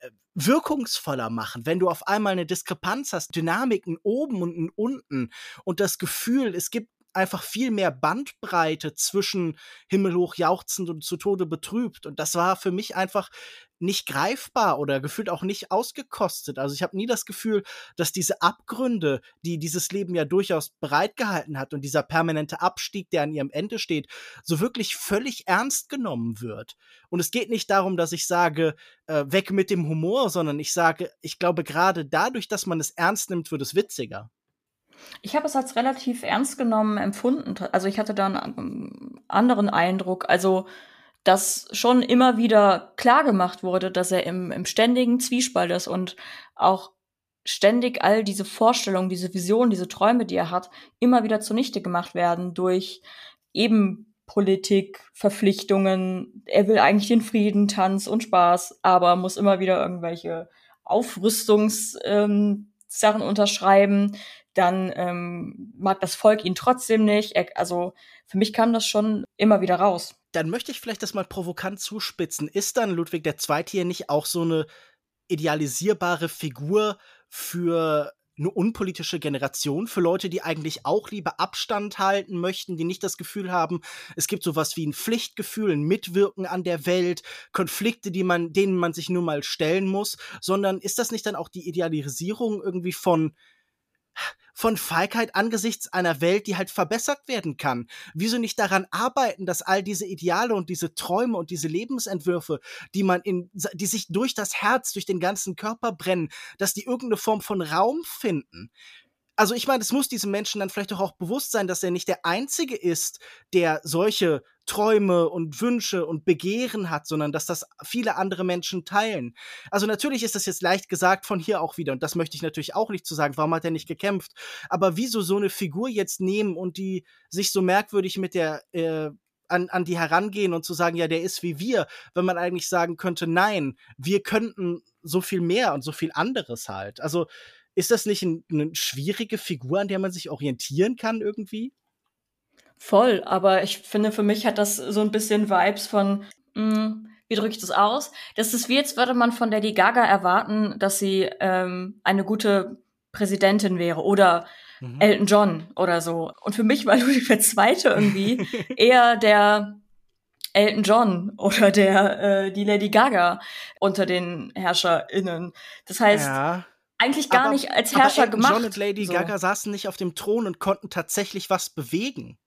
äh, wirkungsvoller machen, wenn du auf einmal eine Diskrepanz hast, Dynamiken oben und unten und das Gefühl, es gibt einfach viel mehr Bandbreite zwischen himmelhoch jauchzend und zu Tode betrübt. Und das war für mich einfach nicht greifbar oder gefühlt auch nicht ausgekostet. Also ich habe nie das Gefühl, dass diese Abgründe, die dieses Leben ja durchaus bereitgehalten hat und dieser permanente Abstieg, der an ihrem Ende steht, so wirklich völlig ernst genommen wird. Und es geht nicht darum, dass ich sage, äh, weg mit dem Humor, sondern ich sage, ich glaube gerade dadurch, dass man es ernst nimmt, wird es witziger. Ich habe es als relativ ernst genommen empfunden. Also ich hatte da einen ähm, anderen Eindruck. Also, dass schon immer wieder klar gemacht wurde, dass er im, im ständigen Zwiespalt ist und auch ständig all diese Vorstellungen, diese Visionen, diese Träume, die er hat, immer wieder zunichte gemacht werden durch eben Politik, Verpflichtungen. Er will eigentlich den Frieden, Tanz und Spaß, aber muss immer wieder irgendwelche Aufrüstungssachen ähm, unterschreiben, dann ähm, mag das Volk ihn trotzdem nicht. Er, also für mich kam das schon immer wieder raus. Dann möchte ich vielleicht das mal provokant zuspitzen. Ist dann Ludwig II. hier nicht auch so eine idealisierbare Figur für eine unpolitische Generation, für Leute, die eigentlich auch lieber Abstand halten möchten, die nicht das Gefühl haben, es gibt sowas wie ein Pflichtgefühl, ein Mitwirken an der Welt, Konflikte, die man, denen man sich nur mal stellen muss, sondern ist das nicht dann auch die Idealisierung irgendwie von von Feigheit angesichts einer Welt, die halt verbessert werden kann? Wieso nicht daran arbeiten, dass all diese Ideale und diese Träume und diese Lebensentwürfe, die man in, die sich durch das Herz, durch den ganzen Körper brennen, dass die irgendeine Form von Raum finden? Also ich meine, es muss diesem Menschen dann vielleicht doch auch bewusst sein, dass er nicht der Einzige ist, der solche Träume und Wünsche und Begehren hat, sondern dass das viele andere Menschen teilen. Also natürlich ist das jetzt leicht gesagt von hier auch wieder, und das möchte ich natürlich auch nicht zu sagen, warum hat er nicht gekämpft, aber wieso so eine Figur jetzt nehmen und die sich so merkwürdig mit der äh, an, an die herangehen und zu sagen, ja, der ist wie wir, wenn man eigentlich sagen könnte, nein, wir könnten so viel mehr und so viel anderes halt. Also ist das nicht ein, eine schwierige Figur, an der man sich orientieren kann irgendwie? Voll, aber ich finde, für mich hat das so ein bisschen Vibes von, mh, hm, wie drücke ich das aus? Das ist wie jetzt würde man von Lady Gaga erwarten, dass sie ähm, eine gute Präsidentin wäre oder mhm. Elton John oder so. Und für mich war Ludwig II. irgendwie eher der Elton John oder der äh, die Lady Gaga unter den HerrscherInnen. Das heißt, ja eigentlich gar aber, nicht als Herrscher aber gemacht. John und Lady so. Gaga saßen nicht auf dem Thron und konnten tatsächlich was bewegen.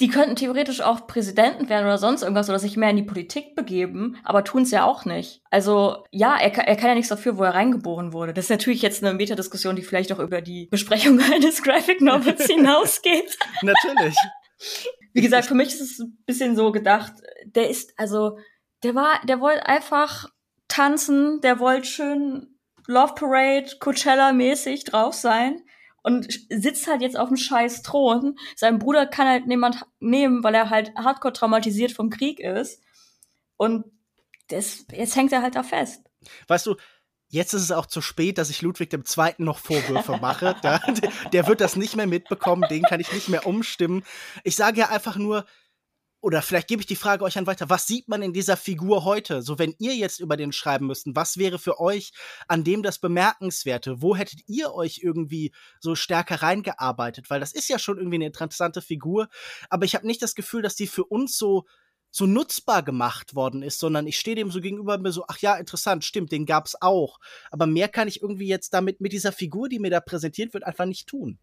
Die könnten theoretisch auch Präsidenten werden oder sonst irgendwas oder sich mehr in die Politik begeben, aber tun es ja auch nicht. Also ja, er, er kann ja nichts dafür, wo er reingeboren wurde. Das ist natürlich jetzt eine Metadiskussion, die vielleicht auch über die Besprechung eines Graphic Novels hinausgeht. natürlich. Wie gesagt, für mich ist es ein bisschen so gedacht, der ist, also, der war, der wollte einfach tanzen, der wollte schön Love Parade, Coachella-mäßig drauf sein und sitzt halt jetzt auf dem scheiß Thron. Sein Bruder kann halt niemand nehmen, weil er halt hardcore traumatisiert vom Krieg ist. Und das, jetzt hängt er halt da fest. Weißt du, Jetzt ist es auch zu spät, dass ich Ludwig II. noch Vorwürfe mache. der, der wird das nicht mehr mitbekommen, den kann ich nicht mehr umstimmen. Ich sage ja einfach nur, oder vielleicht gebe ich die Frage euch an weiter, was sieht man in dieser Figur heute? So, wenn ihr jetzt über den schreiben müssten, was wäre für euch an dem das Bemerkenswerte? Wo hättet ihr euch irgendwie so stärker reingearbeitet? Weil das ist ja schon irgendwie eine interessante Figur, aber ich habe nicht das Gefühl, dass die für uns so so nutzbar gemacht worden ist, sondern ich stehe dem so gegenüber mir so, ach ja, interessant, stimmt, den gab's auch. Aber mehr kann ich irgendwie jetzt damit mit dieser Figur, die mir da präsentiert wird, einfach nicht tun.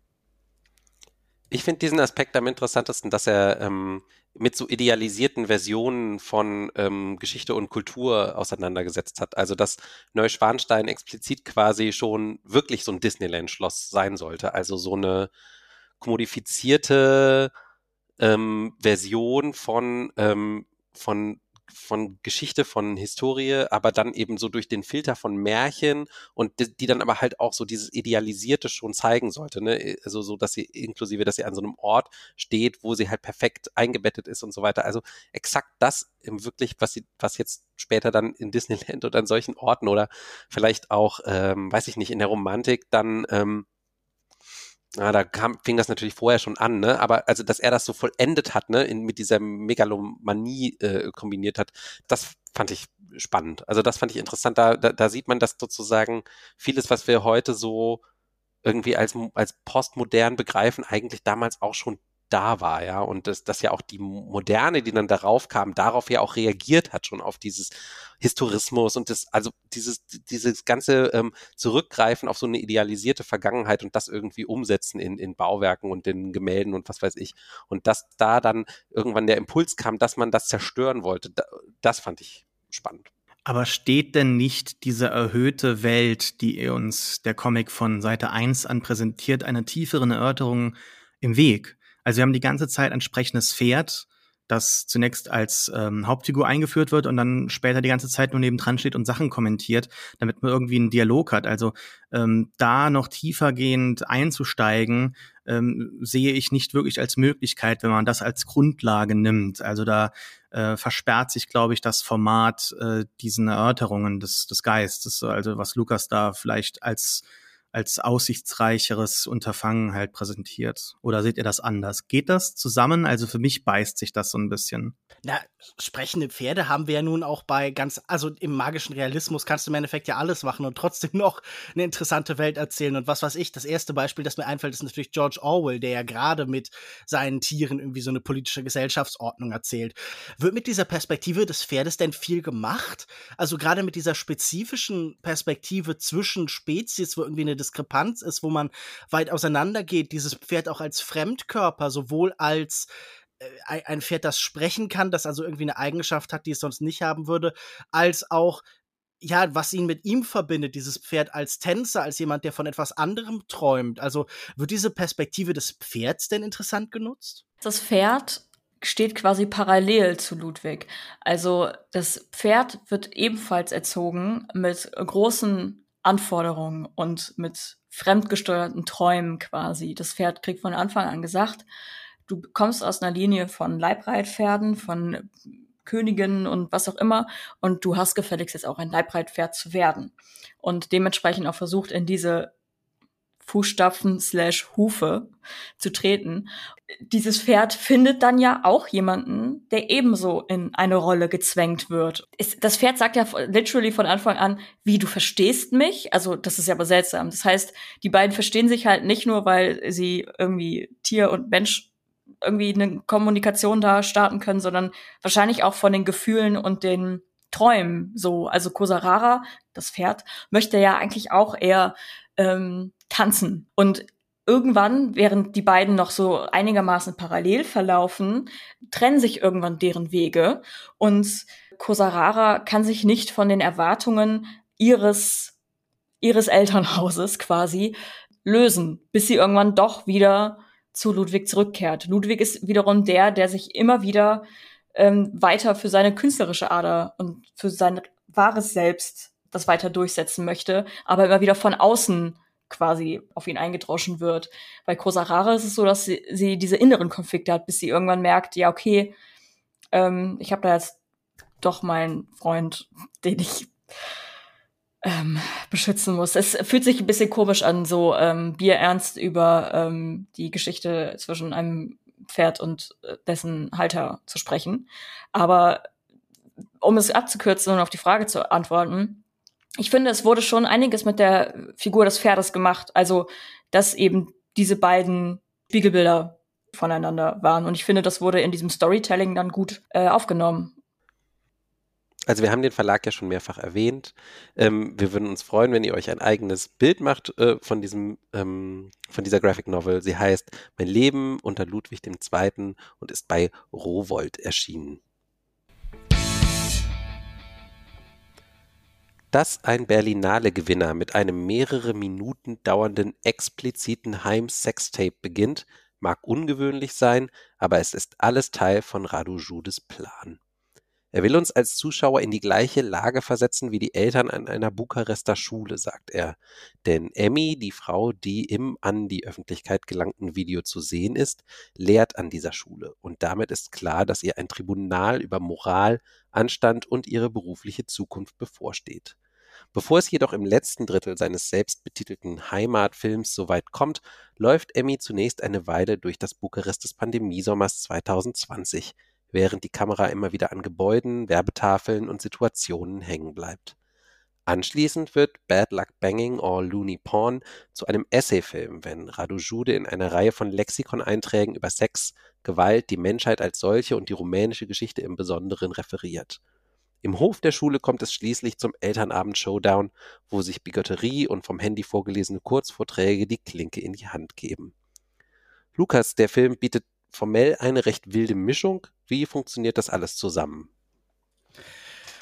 Ich finde diesen Aspekt am interessantesten, dass er ähm, mit so idealisierten Versionen von ähm, Geschichte und Kultur auseinandergesetzt hat. Also dass Neuschwanstein explizit quasi schon wirklich so ein Disneyland-Schloss sein sollte. Also so eine kommodifizierte ähm, Version von, ähm, von von Geschichte, von Historie, aber dann eben so durch den Filter von Märchen und die, die, dann aber halt auch so dieses Idealisierte schon zeigen sollte, ne? Also so, dass sie inklusive, dass sie an so einem Ort steht, wo sie halt perfekt eingebettet ist und so weiter. Also exakt das im wirklich, was sie, was jetzt später dann in Disneyland oder an solchen Orten oder vielleicht auch, ähm, weiß ich nicht, in der Romantik dann ähm, ja, da kam, fing das natürlich vorher schon an, ne? Aber also, dass er das so vollendet hat, ne, in, mit dieser Megalomanie äh, kombiniert hat, das fand ich spannend. Also das fand ich interessant. Da, da, da sieht man, dass sozusagen vieles, was wir heute so irgendwie als, als postmodern begreifen, eigentlich damals auch schon da war, ja, und dass, dass ja auch die Moderne, die dann darauf kam, darauf ja auch reagiert hat, schon auf dieses Historismus und das, also dieses, dieses ganze ähm, Zurückgreifen auf so eine idealisierte Vergangenheit und das irgendwie umsetzen in, in Bauwerken und in Gemälden und was weiß ich. Und dass da dann irgendwann der Impuls kam, dass man das zerstören wollte, da, das fand ich spannend. Aber steht denn nicht diese erhöhte Welt, die uns der Comic von Seite 1 an präsentiert, einer tieferen Erörterung im Weg? Also wir haben die ganze Zeit ein sprechendes Pferd, das zunächst als ähm, Hauptfigur eingeführt wird und dann später die ganze Zeit nur nebendran steht und Sachen kommentiert, damit man irgendwie einen Dialog hat. Also ähm, da noch tiefergehend einzusteigen, ähm, sehe ich nicht wirklich als Möglichkeit, wenn man das als Grundlage nimmt. Also da äh, versperrt sich, glaube ich, das Format äh, diesen Erörterungen des, des Geistes. Also was Lukas da vielleicht als als aussichtsreicheres Unterfangen halt präsentiert? Oder seht ihr das anders? Geht das zusammen? Also für mich beißt sich das so ein bisschen. Na, sprechende Pferde haben wir ja nun auch bei ganz, also im magischen Realismus kannst du im Endeffekt ja alles machen und trotzdem noch eine interessante Welt erzählen. Und was weiß ich, das erste Beispiel, das mir einfällt, ist natürlich George Orwell, der ja gerade mit seinen Tieren irgendwie so eine politische Gesellschaftsordnung erzählt. Wird mit dieser Perspektive des Pferdes denn viel gemacht? Also gerade mit dieser spezifischen Perspektive zwischen Spezies, wo irgendwie eine Diskrepanz ist, wo man weit auseinander geht, dieses Pferd auch als Fremdkörper, sowohl als äh, ein Pferd, das sprechen kann, das also irgendwie eine Eigenschaft hat, die es sonst nicht haben würde, als auch ja, was ihn mit ihm verbindet, dieses Pferd als Tänzer, als jemand, der von etwas anderem träumt. Also wird diese Perspektive des Pferds denn interessant genutzt? Das Pferd steht quasi parallel zu Ludwig. Also das Pferd wird ebenfalls erzogen mit großen Anforderungen und mit fremdgesteuerten Träumen quasi. Das Pferd kriegt von Anfang an gesagt, du kommst aus einer Linie von Leibreitpferden, von Königinnen und was auch immer und du hast gefälligst jetzt auch ein Leibreitpferd zu werden. Und dementsprechend auch versucht, in diese Fußstapfen slash Hufe zu treten. Dieses Pferd findet dann ja auch jemanden, der ebenso in eine Rolle gezwängt wird. Das Pferd sagt ja literally von Anfang an, wie du verstehst mich. Also das ist ja aber seltsam. Das heißt, die beiden verstehen sich halt nicht nur, weil sie irgendwie Tier und Mensch irgendwie eine Kommunikation da starten können, sondern wahrscheinlich auch von den Gefühlen und den Träumen so. Also Kosarara, das Pferd, möchte ja eigentlich auch eher ähm, tanzen. Und irgendwann, während die beiden noch so einigermaßen parallel verlaufen, trennen sich irgendwann deren Wege und Kosarara kann sich nicht von den Erwartungen ihres, ihres Elternhauses quasi lösen, bis sie irgendwann doch wieder zu Ludwig zurückkehrt. Ludwig ist wiederum der, der sich immer wieder ähm, weiter für seine künstlerische Ader und für sein wahres Selbst das weiter durchsetzen möchte, aber immer wieder von außen quasi auf ihn eingedroschen wird. Bei Kosarara ist es so, dass sie, sie diese inneren Konflikte hat, bis sie irgendwann merkt, ja, okay, ähm, ich habe da jetzt doch meinen Freund, den ich ähm, beschützen muss. Es fühlt sich ein bisschen komisch an, so ähm, bierernst über ähm, die Geschichte zwischen einem Pferd und äh, dessen Halter zu sprechen. Aber um es abzukürzen und auf die Frage zu antworten, ich finde, es wurde schon einiges mit der Figur des Pferdes gemacht. Also, dass eben diese beiden Spiegelbilder voneinander waren. Und ich finde, das wurde in diesem Storytelling dann gut äh, aufgenommen. Also wir haben den Verlag ja schon mehrfach erwähnt. Ähm, wir würden uns freuen, wenn ihr euch ein eigenes Bild macht äh, von diesem, ähm, von dieser Graphic Novel. Sie heißt Mein Leben unter Ludwig II. und ist bei Rowold erschienen. Dass ein Berlinale-Gewinner mit einem mehrere Minuten dauernden expliziten Heim-Sextape beginnt, mag ungewöhnlich sein, aber es ist alles Teil von Radu Judes Plan. Er will uns als Zuschauer in die gleiche Lage versetzen wie die Eltern an einer Bukarester Schule, sagt er. Denn Emmy, die Frau, die im an die Öffentlichkeit gelangten Video zu sehen ist, lehrt an dieser Schule. Und damit ist klar, dass ihr ein Tribunal über Moral, Anstand und ihre berufliche Zukunft bevorsteht. Bevor es jedoch im letzten Drittel seines selbstbetitelten Heimatfilms soweit kommt, läuft Emmy zunächst eine Weile durch das Bukarest des Pandemiesommers 2020 während die Kamera immer wieder an Gebäuden, Werbetafeln und Situationen hängen bleibt. Anschließend wird Bad Luck Banging or Looney Porn zu einem Essayfilm, wenn Radu Jude in einer Reihe von Lexikon-Einträgen über Sex, Gewalt, die Menschheit als solche und die rumänische Geschichte im Besonderen referiert. Im Hof der Schule kommt es schließlich zum Elternabend-Showdown, wo sich Bigotterie und vom Handy vorgelesene Kurzvorträge die Klinke in die Hand geben. Lukas, der Film bietet formell eine recht wilde Mischung. Wie funktioniert das alles zusammen?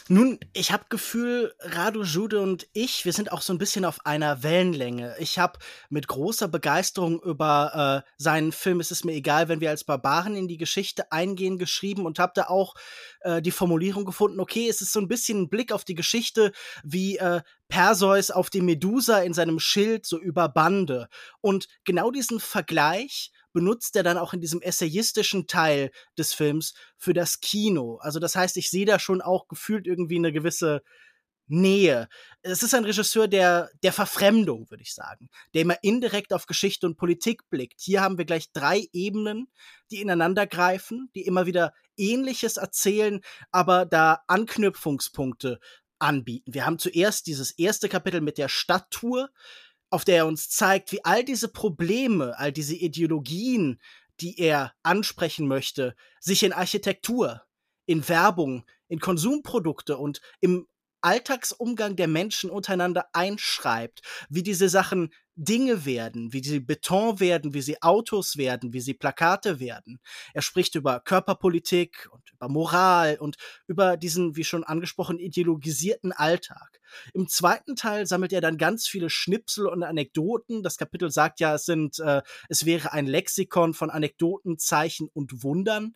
Nun, ich habe Gefühl, Radu Jude und ich, wir sind auch so ein bisschen auf einer Wellenlänge. Ich habe mit großer Begeisterung über äh, seinen Film Es ist mir egal, wenn wir als Barbaren in die Geschichte eingehen, geschrieben und habe da auch äh, die Formulierung gefunden, okay, es ist so ein bisschen ein Blick auf die Geschichte, wie äh, Perseus auf die Medusa in seinem Schild so über Bande. Und genau diesen Vergleich benutzt er dann auch in diesem essayistischen Teil des Films für das Kino. Also das heißt, ich sehe da schon auch gefühlt irgendwie eine gewisse Nähe. Es ist ein Regisseur der, der Verfremdung, würde ich sagen, der immer indirekt auf Geschichte und Politik blickt. Hier haben wir gleich drei Ebenen, die ineinander greifen, die immer wieder Ähnliches erzählen, aber da Anknüpfungspunkte anbieten. Wir haben zuerst dieses erste Kapitel mit der Stadttour, auf der er uns zeigt, wie all diese Probleme, all diese Ideologien, die er ansprechen möchte, sich in Architektur, in Werbung, in Konsumprodukte und im Alltagsumgang der Menschen untereinander einschreibt, wie diese Sachen Dinge werden, wie sie Beton werden, wie sie Autos werden, wie sie Plakate werden. Er spricht über Körperpolitik und über Moral und über diesen, wie schon angesprochen, ideologisierten Alltag. Im zweiten Teil sammelt er dann ganz viele Schnipsel und Anekdoten. Das Kapitel sagt ja, es sind, äh, es wäre ein Lexikon von Anekdoten, Zeichen und Wundern.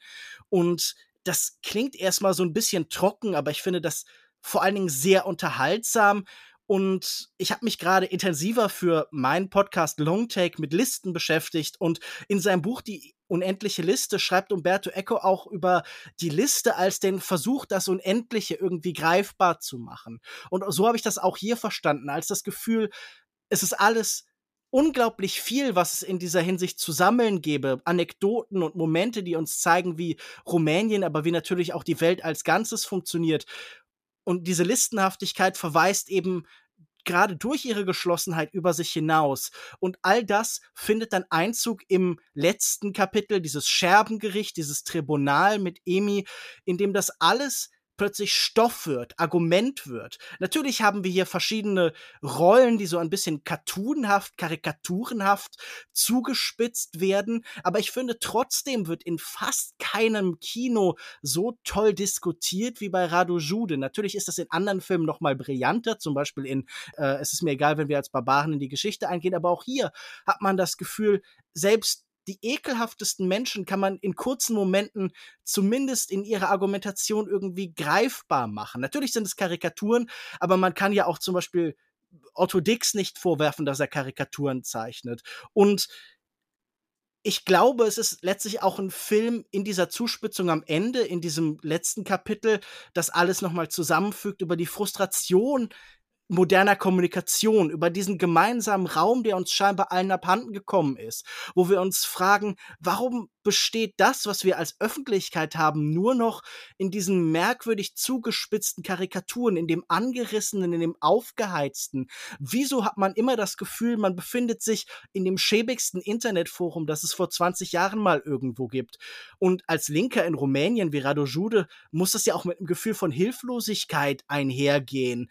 Und das klingt erstmal so ein bisschen trocken, aber ich finde, das vor allen Dingen sehr unterhaltsam. Und ich habe mich gerade intensiver für meinen Podcast Longtake mit Listen beschäftigt. Und in seinem Buch Die unendliche Liste schreibt Umberto Eco auch über die Liste als den Versuch, das Unendliche irgendwie greifbar zu machen. Und so habe ich das auch hier verstanden, als das Gefühl, es ist alles unglaublich viel, was es in dieser Hinsicht zu sammeln gäbe. Anekdoten und Momente, die uns zeigen, wie Rumänien, aber wie natürlich auch die Welt als Ganzes funktioniert. Und diese Listenhaftigkeit verweist eben gerade durch ihre Geschlossenheit über sich hinaus. Und all das findet dann Einzug im letzten Kapitel, dieses Scherbengericht, dieses Tribunal mit Emi, in dem das alles plötzlich Stoff wird, Argument wird. Natürlich haben wir hier verschiedene Rollen, die so ein bisschen cartoonhaft, karikaturenhaft zugespitzt werden, aber ich finde trotzdem wird in fast keinem Kino so toll diskutiert wie bei Radu Jude. Natürlich ist das in anderen Filmen noch mal brillanter, zum Beispiel in äh, Es ist mir egal, wenn wir als Barbaren in die Geschichte eingehen, aber auch hier hat man das Gefühl, selbst die ekelhaftesten Menschen kann man in kurzen Momenten zumindest in ihrer Argumentation irgendwie greifbar machen. Natürlich sind es Karikaturen, aber man kann ja auch zum Beispiel Otto Dix nicht vorwerfen, dass er Karikaturen zeichnet. Und ich glaube, es ist letztlich auch ein Film in dieser Zuspitzung am Ende, in diesem letzten Kapitel, das alles nochmal zusammenfügt über die Frustration, moderner Kommunikation, über diesen gemeinsamen Raum, der uns scheinbar allen abhanden gekommen ist, wo wir uns fragen, warum besteht das, was wir als Öffentlichkeit haben, nur noch in diesen merkwürdig zugespitzten Karikaturen, in dem angerissenen, in dem aufgeheizten? Wieso hat man immer das Gefühl, man befindet sich in dem schäbigsten Internetforum, das es vor 20 Jahren mal irgendwo gibt? Und als Linker in Rumänien wie Rado Jude muss das ja auch mit einem Gefühl von Hilflosigkeit einhergehen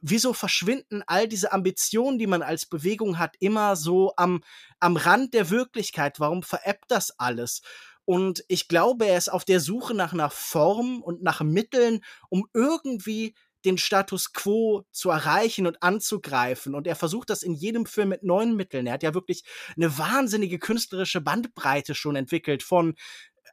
wieso verschwinden all diese Ambitionen, die man als Bewegung hat, immer so am, am Rand der Wirklichkeit? Warum veräppt das alles? Und ich glaube, er ist auf der Suche nach einer Form und nach Mitteln, um irgendwie den Status quo zu erreichen und anzugreifen. Und er versucht das in jedem Film mit neuen Mitteln. Er hat ja wirklich eine wahnsinnige künstlerische Bandbreite schon entwickelt von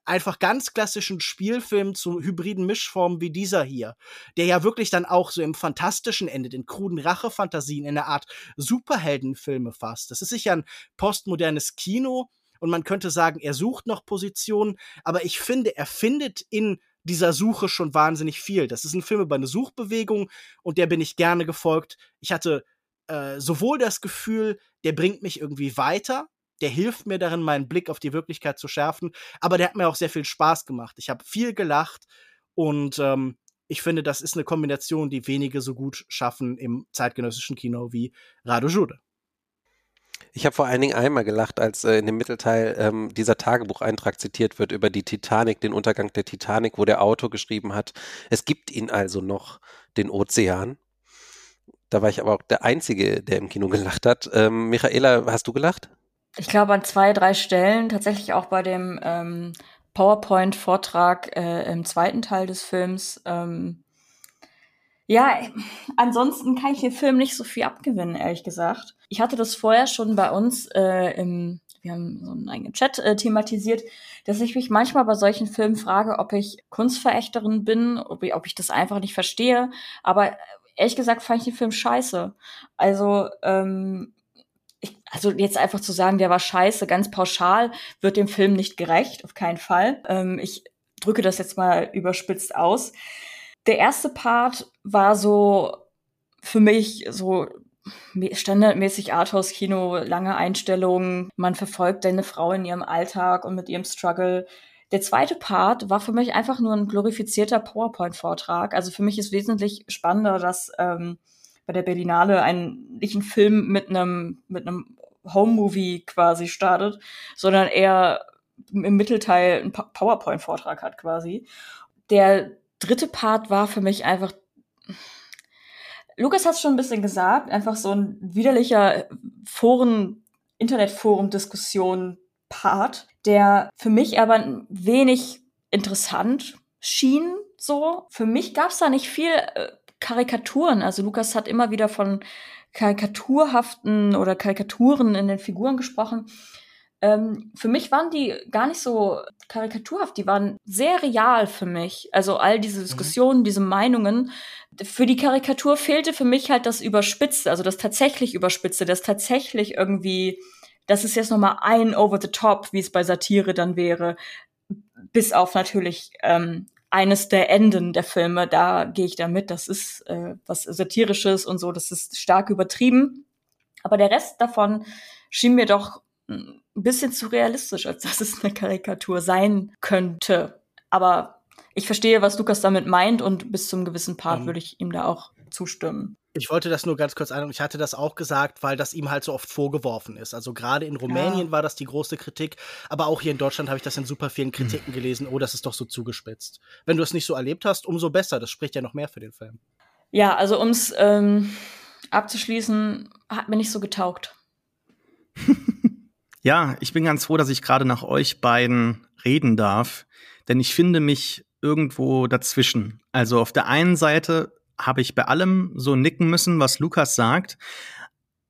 einfach ganz klassischen Spielfilm zu hybriden Mischformen wie dieser hier, der ja wirklich dann auch so im Fantastischen endet, in kruden Rachefantasien, in einer Art Superheldenfilme fasst. Das ist sicher ein postmodernes Kino und man könnte sagen, er sucht noch Positionen, aber ich finde, er findet in dieser Suche schon wahnsinnig viel. Das ist ein Film über eine Suchbewegung und der bin ich gerne gefolgt. Ich hatte äh, sowohl das Gefühl, der bringt mich irgendwie weiter, der hilft mir darin, meinen Blick auf die Wirklichkeit zu schärfen. Aber der hat mir auch sehr viel Spaß gemacht. Ich habe viel gelacht und ähm, ich finde, das ist eine Kombination, die wenige so gut schaffen im zeitgenössischen Kino wie Rado Jude. Ich habe vor allen Dingen einmal gelacht, als äh, in dem Mittelteil ähm, dieser Tagebucheintrag zitiert wird über die Titanic, den Untergang der Titanic, wo der Autor geschrieben hat, es gibt ihn also noch, den Ozean. Da war ich aber auch der Einzige, der im Kino gelacht hat. Ähm, Michaela, hast du gelacht? Ich glaube an zwei, drei Stellen, tatsächlich auch bei dem ähm, PowerPoint-Vortrag äh, im zweiten Teil des Films. Ähm, ja, ansonsten kann ich dem Film nicht so viel abgewinnen, ehrlich gesagt. Ich hatte das vorher schon bei uns äh, im, wir haben so einen eigenen Chat äh, thematisiert, dass ich mich manchmal bei solchen Filmen frage, ob ich Kunstverächterin bin, ob ich, ob ich das einfach nicht verstehe. Aber ehrlich gesagt fand ich den Film scheiße. Also ähm, also jetzt einfach zu sagen, der war scheiße, ganz pauschal, wird dem Film nicht gerecht, auf keinen Fall. Ähm, ich drücke das jetzt mal überspitzt aus. Der erste Part war so für mich so standardmäßig Arthouse-Kino, lange Einstellungen, man verfolgt deine Frau in ihrem Alltag und mit ihrem Struggle. Der zweite Part war für mich einfach nur ein glorifizierter PowerPoint-Vortrag. Also für mich ist wesentlich spannender, dass ähm, bei der Berlinale einen, nicht ein Film mit einem, mit einem Home-Movie quasi startet, sondern eher im Mittelteil einen PowerPoint-Vortrag hat quasi. Der dritte Part war für mich einfach, Lukas hat schon ein bisschen gesagt, einfach so ein widerlicher Foren, Internetforum-Diskussion-Part, der für mich aber wenig interessant schien, so. Für mich gab es da nicht viel äh, Karikaturen. Also Lukas hat immer wieder von karikaturhaften oder Karikaturen in den Figuren gesprochen. Ähm, für mich waren die gar nicht so karikaturhaft, die waren sehr real für mich. Also all diese mhm. Diskussionen, mhm. diese Meinungen. Für die Karikatur fehlte für mich halt das Überspitzte, also das tatsächlich Überspitzte, das tatsächlich irgendwie, das ist jetzt nochmal ein Over the Top, wie es bei Satire dann wäre. Bis auf natürlich ähm, eines der Enden der Filme, da gehe ich da mit. Das ist äh, was Satirisches und so, das ist stark übertrieben. Aber der Rest davon schien mir doch ein bisschen zu realistisch, als dass es eine Karikatur sein könnte. Aber ich verstehe, was Lukas damit meint und bis zum gewissen Part mhm. würde ich ihm da auch zustimmen. Ich wollte das nur ganz kurz ein, ich hatte das auch gesagt, weil das ihm halt so oft vorgeworfen ist. Also gerade in Rumänien ja. war das die große Kritik, aber auch hier in Deutschland habe ich das in super vielen Kritiken mhm. gelesen, oh, das ist doch so zugespitzt. Wenn du es nicht so erlebt hast, umso besser, das spricht ja noch mehr für den Film. Ja, also um es ähm, abzuschließen, hat mir nicht so getaugt. ja, ich bin ganz froh, dass ich gerade nach euch beiden reden darf, denn ich finde mich irgendwo dazwischen. Also auf der einen Seite habe ich bei allem so nicken müssen, was Lukas sagt.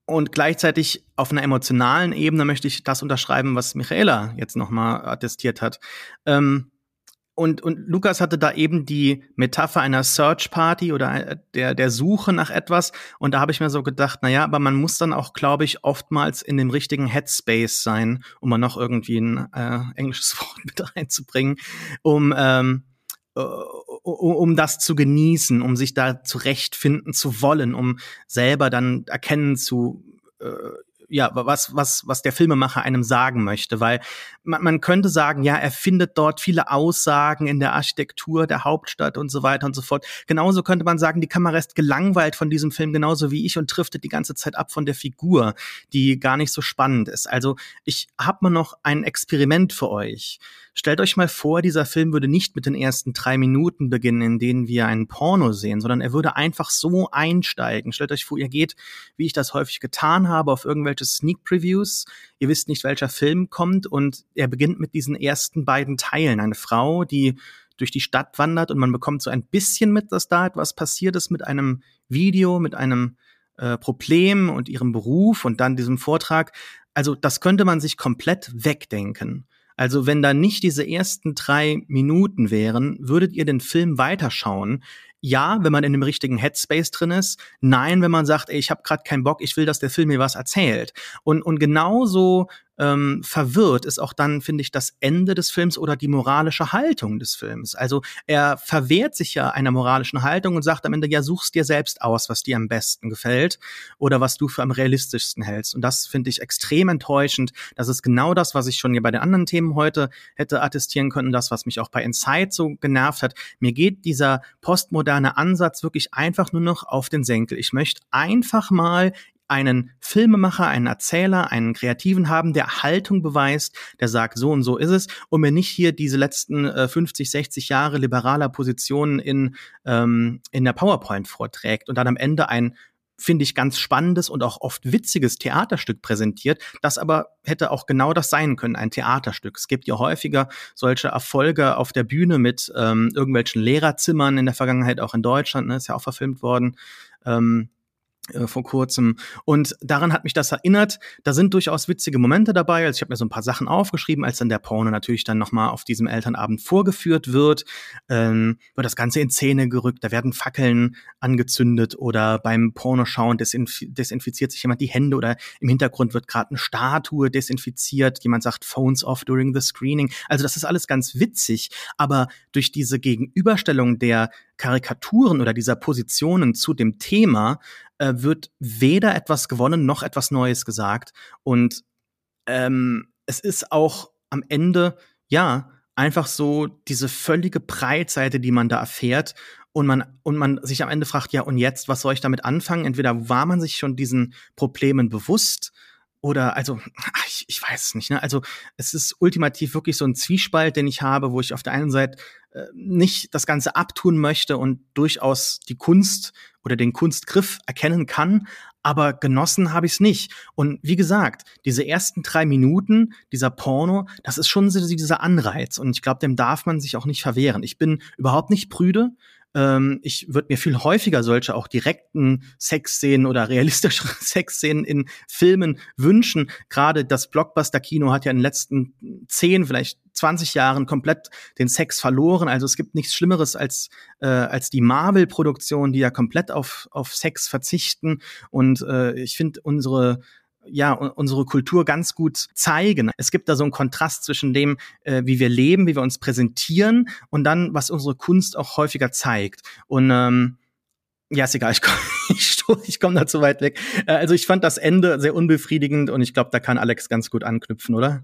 Und gleichzeitig auf einer emotionalen Ebene möchte ich das unterschreiben, was Michaela jetzt nochmal attestiert hat. Ähm, und, und Lukas hatte da eben die Metapher einer Search Party oder äh, der, der Suche nach etwas. Und da habe ich mir so gedacht, na ja, aber man muss dann auch, glaube ich, oftmals in dem richtigen Headspace sein, um mal noch irgendwie ein äh, englisches Wort mit reinzubringen, um ähm, äh, um das zu genießen, um sich da zurechtfinden zu wollen, um selber dann erkennen zu äh, ja, was, was, was der Filmemacher einem sagen möchte, weil man, man könnte sagen, ja, er findet dort viele Aussagen in der Architektur der Hauptstadt und so weiter und so fort. Genauso könnte man sagen, die Kamera ist gelangweilt von diesem Film, genauso wie ich und driftet die ganze Zeit ab von der Figur, die gar nicht so spannend ist. Also ich habe mal noch ein Experiment für euch. Stellt euch mal vor, dieser Film würde nicht mit den ersten drei Minuten beginnen, in denen wir einen Porno sehen, sondern er würde einfach so einsteigen. Stellt euch vor, ihr geht, wie ich das häufig getan habe, auf irgendwelche Sneak Previews. Ihr wisst nicht, welcher Film kommt und er beginnt mit diesen ersten beiden Teilen. Eine Frau, die durch die Stadt wandert und man bekommt so ein bisschen mit, dass da etwas passiert ist mit einem Video, mit einem äh, Problem und ihrem Beruf und dann diesem Vortrag. Also das könnte man sich komplett wegdenken. Also wenn da nicht diese ersten drei Minuten wären, würdet ihr den Film weiterschauen. Ja, wenn man in dem richtigen Headspace drin ist. Nein, wenn man sagt, ey, ich habe gerade keinen Bock, ich will, dass der Film mir was erzählt. Und, und genauso ähm, verwirrt ist auch dann, finde ich, das Ende des Films oder die moralische Haltung des Films. Also er verwehrt sich ja einer moralischen Haltung und sagt am Ende, ja, suchst dir selbst aus, was dir am besten gefällt oder was du für am realistischsten hältst. Und das finde ich extrem enttäuschend. Das ist genau das, was ich schon hier bei den anderen Themen heute hätte attestieren können, das, was mich auch bei Inside so genervt hat. Mir geht dieser postmoderne Ansatz wirklich einfach nur noch auf den Senkel. Ich möchte einfach mal einen Filmemacher, einen Erzähler, einen Kreativen haben, der Haltung beweist, der sagt, so und so ist es, und mir nicht hier diese letzten äh, 50, 60 Jahre liberaler Positionen in, ähm, in der PowerPoint vorträgt und dann am Ende ein finde ich, ganz spannendes und auch oft witziges Theaterstück präsentiert, das aber hätte auch genau das sein können, ein Theaterstück. Es gibt ja häufiger solche Erfolge auf der Bühne mit ähm, irgendwelchen Lehrerzimmern in der Vergangenheit, auch in Deutschland, ne, ist ja auch verfilmt worden. Ähm, äh, vor kurzem. Und daran hat mich das erinnert. Da sind durchaus witzige Momente dabei. Also ich habe mir so ein paar Sachen aufgeschrieben, als dann der Porno natürlich dann nochmal auf diesem Elternabend vorgeführt wird, ähm, wird das Ganze in Szene gerückt, da werden Fackeln angezündet oder beim Pornoschauen desinf desinfiziert sich jemand die Hände oder im Hintergrund wird gerade eine Statue desinfiziert, jemand sagt Phones off during the screening. Also das ist alles ganz witzig, aber durch diese Gegenüberstellung der Karikaturen oder dieser Positionen zu dem Thema äh, wird weder etwas gewonnen noch etwas Neues gesagt. Und ähm, es ist auch am Ende, ja, einfach so diese völlige Breitseite, die man da erfährt und man und man sich am Ende fragt, ja und jetzt, was soll ich damit anfangen? Entweder war man sich schon diesen Problemen bewusst oder also ich, ich weiß es nicht. Ne? Also es ist ultimativ wirklich so ein Zwiespalt, den ich habe, wo ich auf der einen Seite nicht das Ganze abtun möchte und durchaus die Kunst oder den Kunstgriff erkennen kann, aber genossen habe ich es nicht. Und wie gesagt, diese ersten drei Minuten dieser Porno, das ist schon so dieser Anreiz und ich glaube, dem darf man sich auch nicht verwehren. Ich bin überhaupt nicht prüde ähm, ich würde mir viel häufiger solche auch direkten Sexszenen oder realistische Sexszenen in Filmen wünschen. Gerade das Blockbuster-Kino hat ja in den letzten zehn, vielleicht 20 Jahren komplett den Sex verloren. Also es gibt nichts Schlimmeres als, äh, als die Marvel-Produktion, die ja komplett auf, auf Sex verzichten. Und äh, ich finde unsere ja unsere Kultur ganz gut zeigen. Es gibt da so einen Kontrast zwischen dem, äh, wie wir leben, wie wir uns präsentieren und dann, was unsere Kunst auch häufiger zeigt. Und ähm, ja, ist egal, ich komme komm da zu weit weg. Äh, also ich fand das Ende sehr unbefriedigend und ich glaube, da kann Alex ganz gut anknüpfen, oder?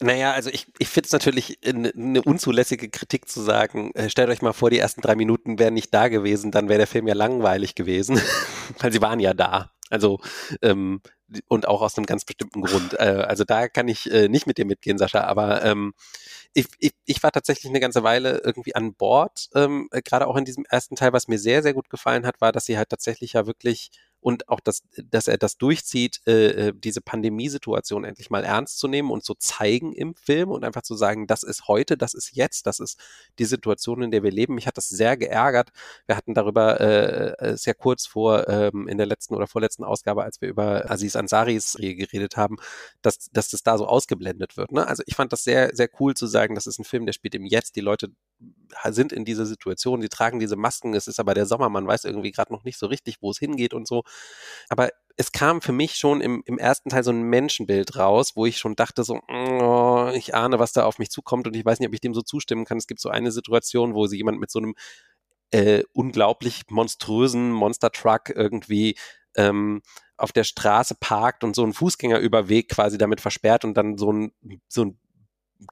Naja, also ich, ich finde es natürlich eine unzulässige Kritik zu sagen, äh, stellt euch mal vor, die ersten drei Minuten wären nicht da gewesen, dann wäre der Film ja langweilig gewesen, weil sie waren ja da. Also ähm, und auch aus einem ganz bestimmten Grund. Äh, also da kann ich äh, nicht mit dir mitgehen, Sascha, aber ähm, ich, ich, ich war tatsächlich eine ganze Weile irgendwie an Bord, ähm, gerade auch in diesem ersten Teil, was mir sehr, sehr gut gefallen hat, war, dass sie halt tatsächlich ja wirklich und auch, dass, dass er das durchzieht, äh, äh, diese Pandemiesituation endlich mal ernst zu nehmen und zu zeigen im Film und einfach zu sagen, das ist heute, das ist jetzt, das ist die Situation, in der wir leben. Mich hat das sehr geärgert. Wir hatten darüber äh, äh sehr kurz vor ähm, in der letzten oder vorletzten Ausgabe, als wir über Aziz Ansaris geredet haben, dass, dass das da so ausgeblendet wird. Ne? Also ich fand das sehr, sehr cool zu sagen, das ist ein Film, der spielt im Jetzt. Die Leute sind in dieser Situation, die tragen diese Masken, es ist aber der Sommer, man weiß irgendwie gerade noch nicht so richtig, wo es hingeht und so. Aber es kam für mich schon im, im ersten Teil so ein Menschenbild raus, wo ich schon dachte so, oh, ich ahne, was da auf mich zukommt und ich weiß nicht, ob ich dem so zustimmen kann. Es gibt so eine Situation, wo sie jemand mit so einem äh, unglaublich monströsen Monster-Truck irgendwie ähm, auf der Straße parkt und so einen Fußgängerüberweg quasi damit versperrt und dann so ein, so ein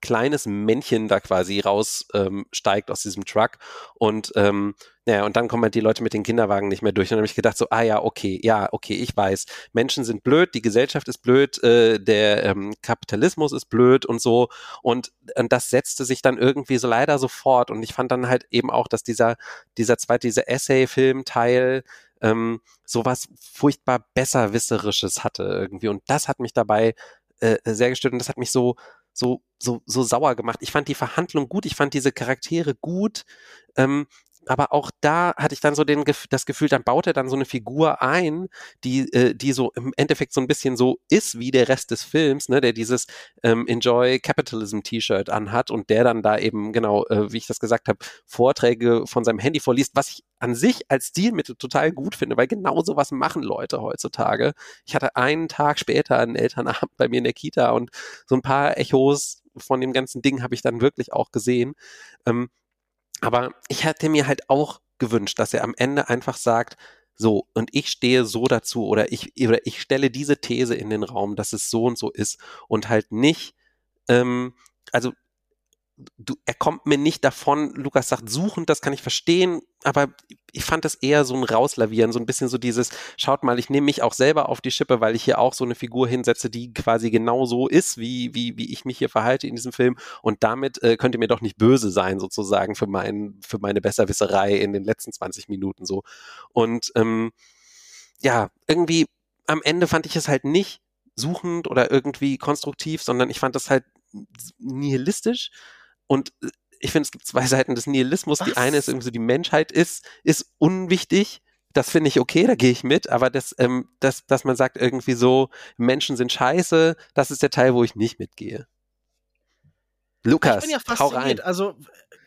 kleines Männchen da quasi raussteigt ähm, aus diesem Truck und ähm, naja, und dann kommen halt die Leute mit den Kinderwagen nicht mehr durch. Und dann habe ich gedacht, so, ah ja, okay, ja, okay, ich weiß. Menschen sind blöd, die Gesellschaft ist blöd, äh, der ähm, Kapitalismus ist blöd und so. Und, und das setzte sich dann irgendwie so leider sofort. Und ich fand dann halt eben auch, dass dieser, dieser zweite, dieser Essay-Film-Teil ähm, sowas furchtbar besserwisserisches hatte irgendwie. Und das hat mich dabei äh, sehr gestört und das hat mich so, so, so, so sauer gemacht. Ich fand die Verhandlung gut, ich fand diese Charaktere gut. Ähm, aber auch da hatte ich dann so den, das Gefühl, dann baut er dann so eine Figur ein, die, äh, die so im Endeffekt so ein bisschen so ist wie der Rest des Films, ne, der dieses ähm, Enjoy Capitalism T-Shirt anhat und der dann da eben, genau, äh, wie ich das gesagt habe, Vorträge von seinem Handy vorliest, was ich an sich als Stilmittel total gut finde, weil genau sowas machen Leute heutzutage. Ich hatte einen Tag später einen Elternabend bei mir in der Kita und so ein paar Echos von dem ganzen Ding habe ich dann wirklich auch gesehen. Ähm, aber ich hätte mir halt auch gewünscht, dass er am Ende einfach sagt, so, und ich stehe so dazu oder ich, oder ich stelle diese These in den Raum, dass es so und so ist und halt nicht, ähm, also du, er kommt mir nicht davon, Lukas sagt, suchend, das kann ich verstehen, aber ich fand das eher so ein Rauslavieren, so ein bisschen so dieses, schaut mal, ich nehme mich auch selber auf die Schippe, weil ich hier auch so eine Figur hinsetze, die quasi genau so ist, wie, wie, wie ich mich hier verhalte in diesem Film. Und damit äh, könnt ihr mir doch nicht böse sein, sozusagen, für, mein, für meine Besserwisserei in den letzten 20 Minuten so. Und ähm, ja, irgendwie am Ende fand ich es halt nicht suchend oder irgendwie konstruktiv, sondern ich fand das halt nihilistisch und äh, ich finde, es gibt zwei Seiten des Nihilismus. Was? Die eine ist irgendwie so, die Menschheit ist, ist unwichtig. Das finde ich okay, da gehe ich mit, aber das, ähm, das, dass man sagt irgendwie so, Menschen sind scheiße, das ist der Teil, wo ich nicht mitgehe. Lukas, ich bin ja fasziniert. Hau rein. Also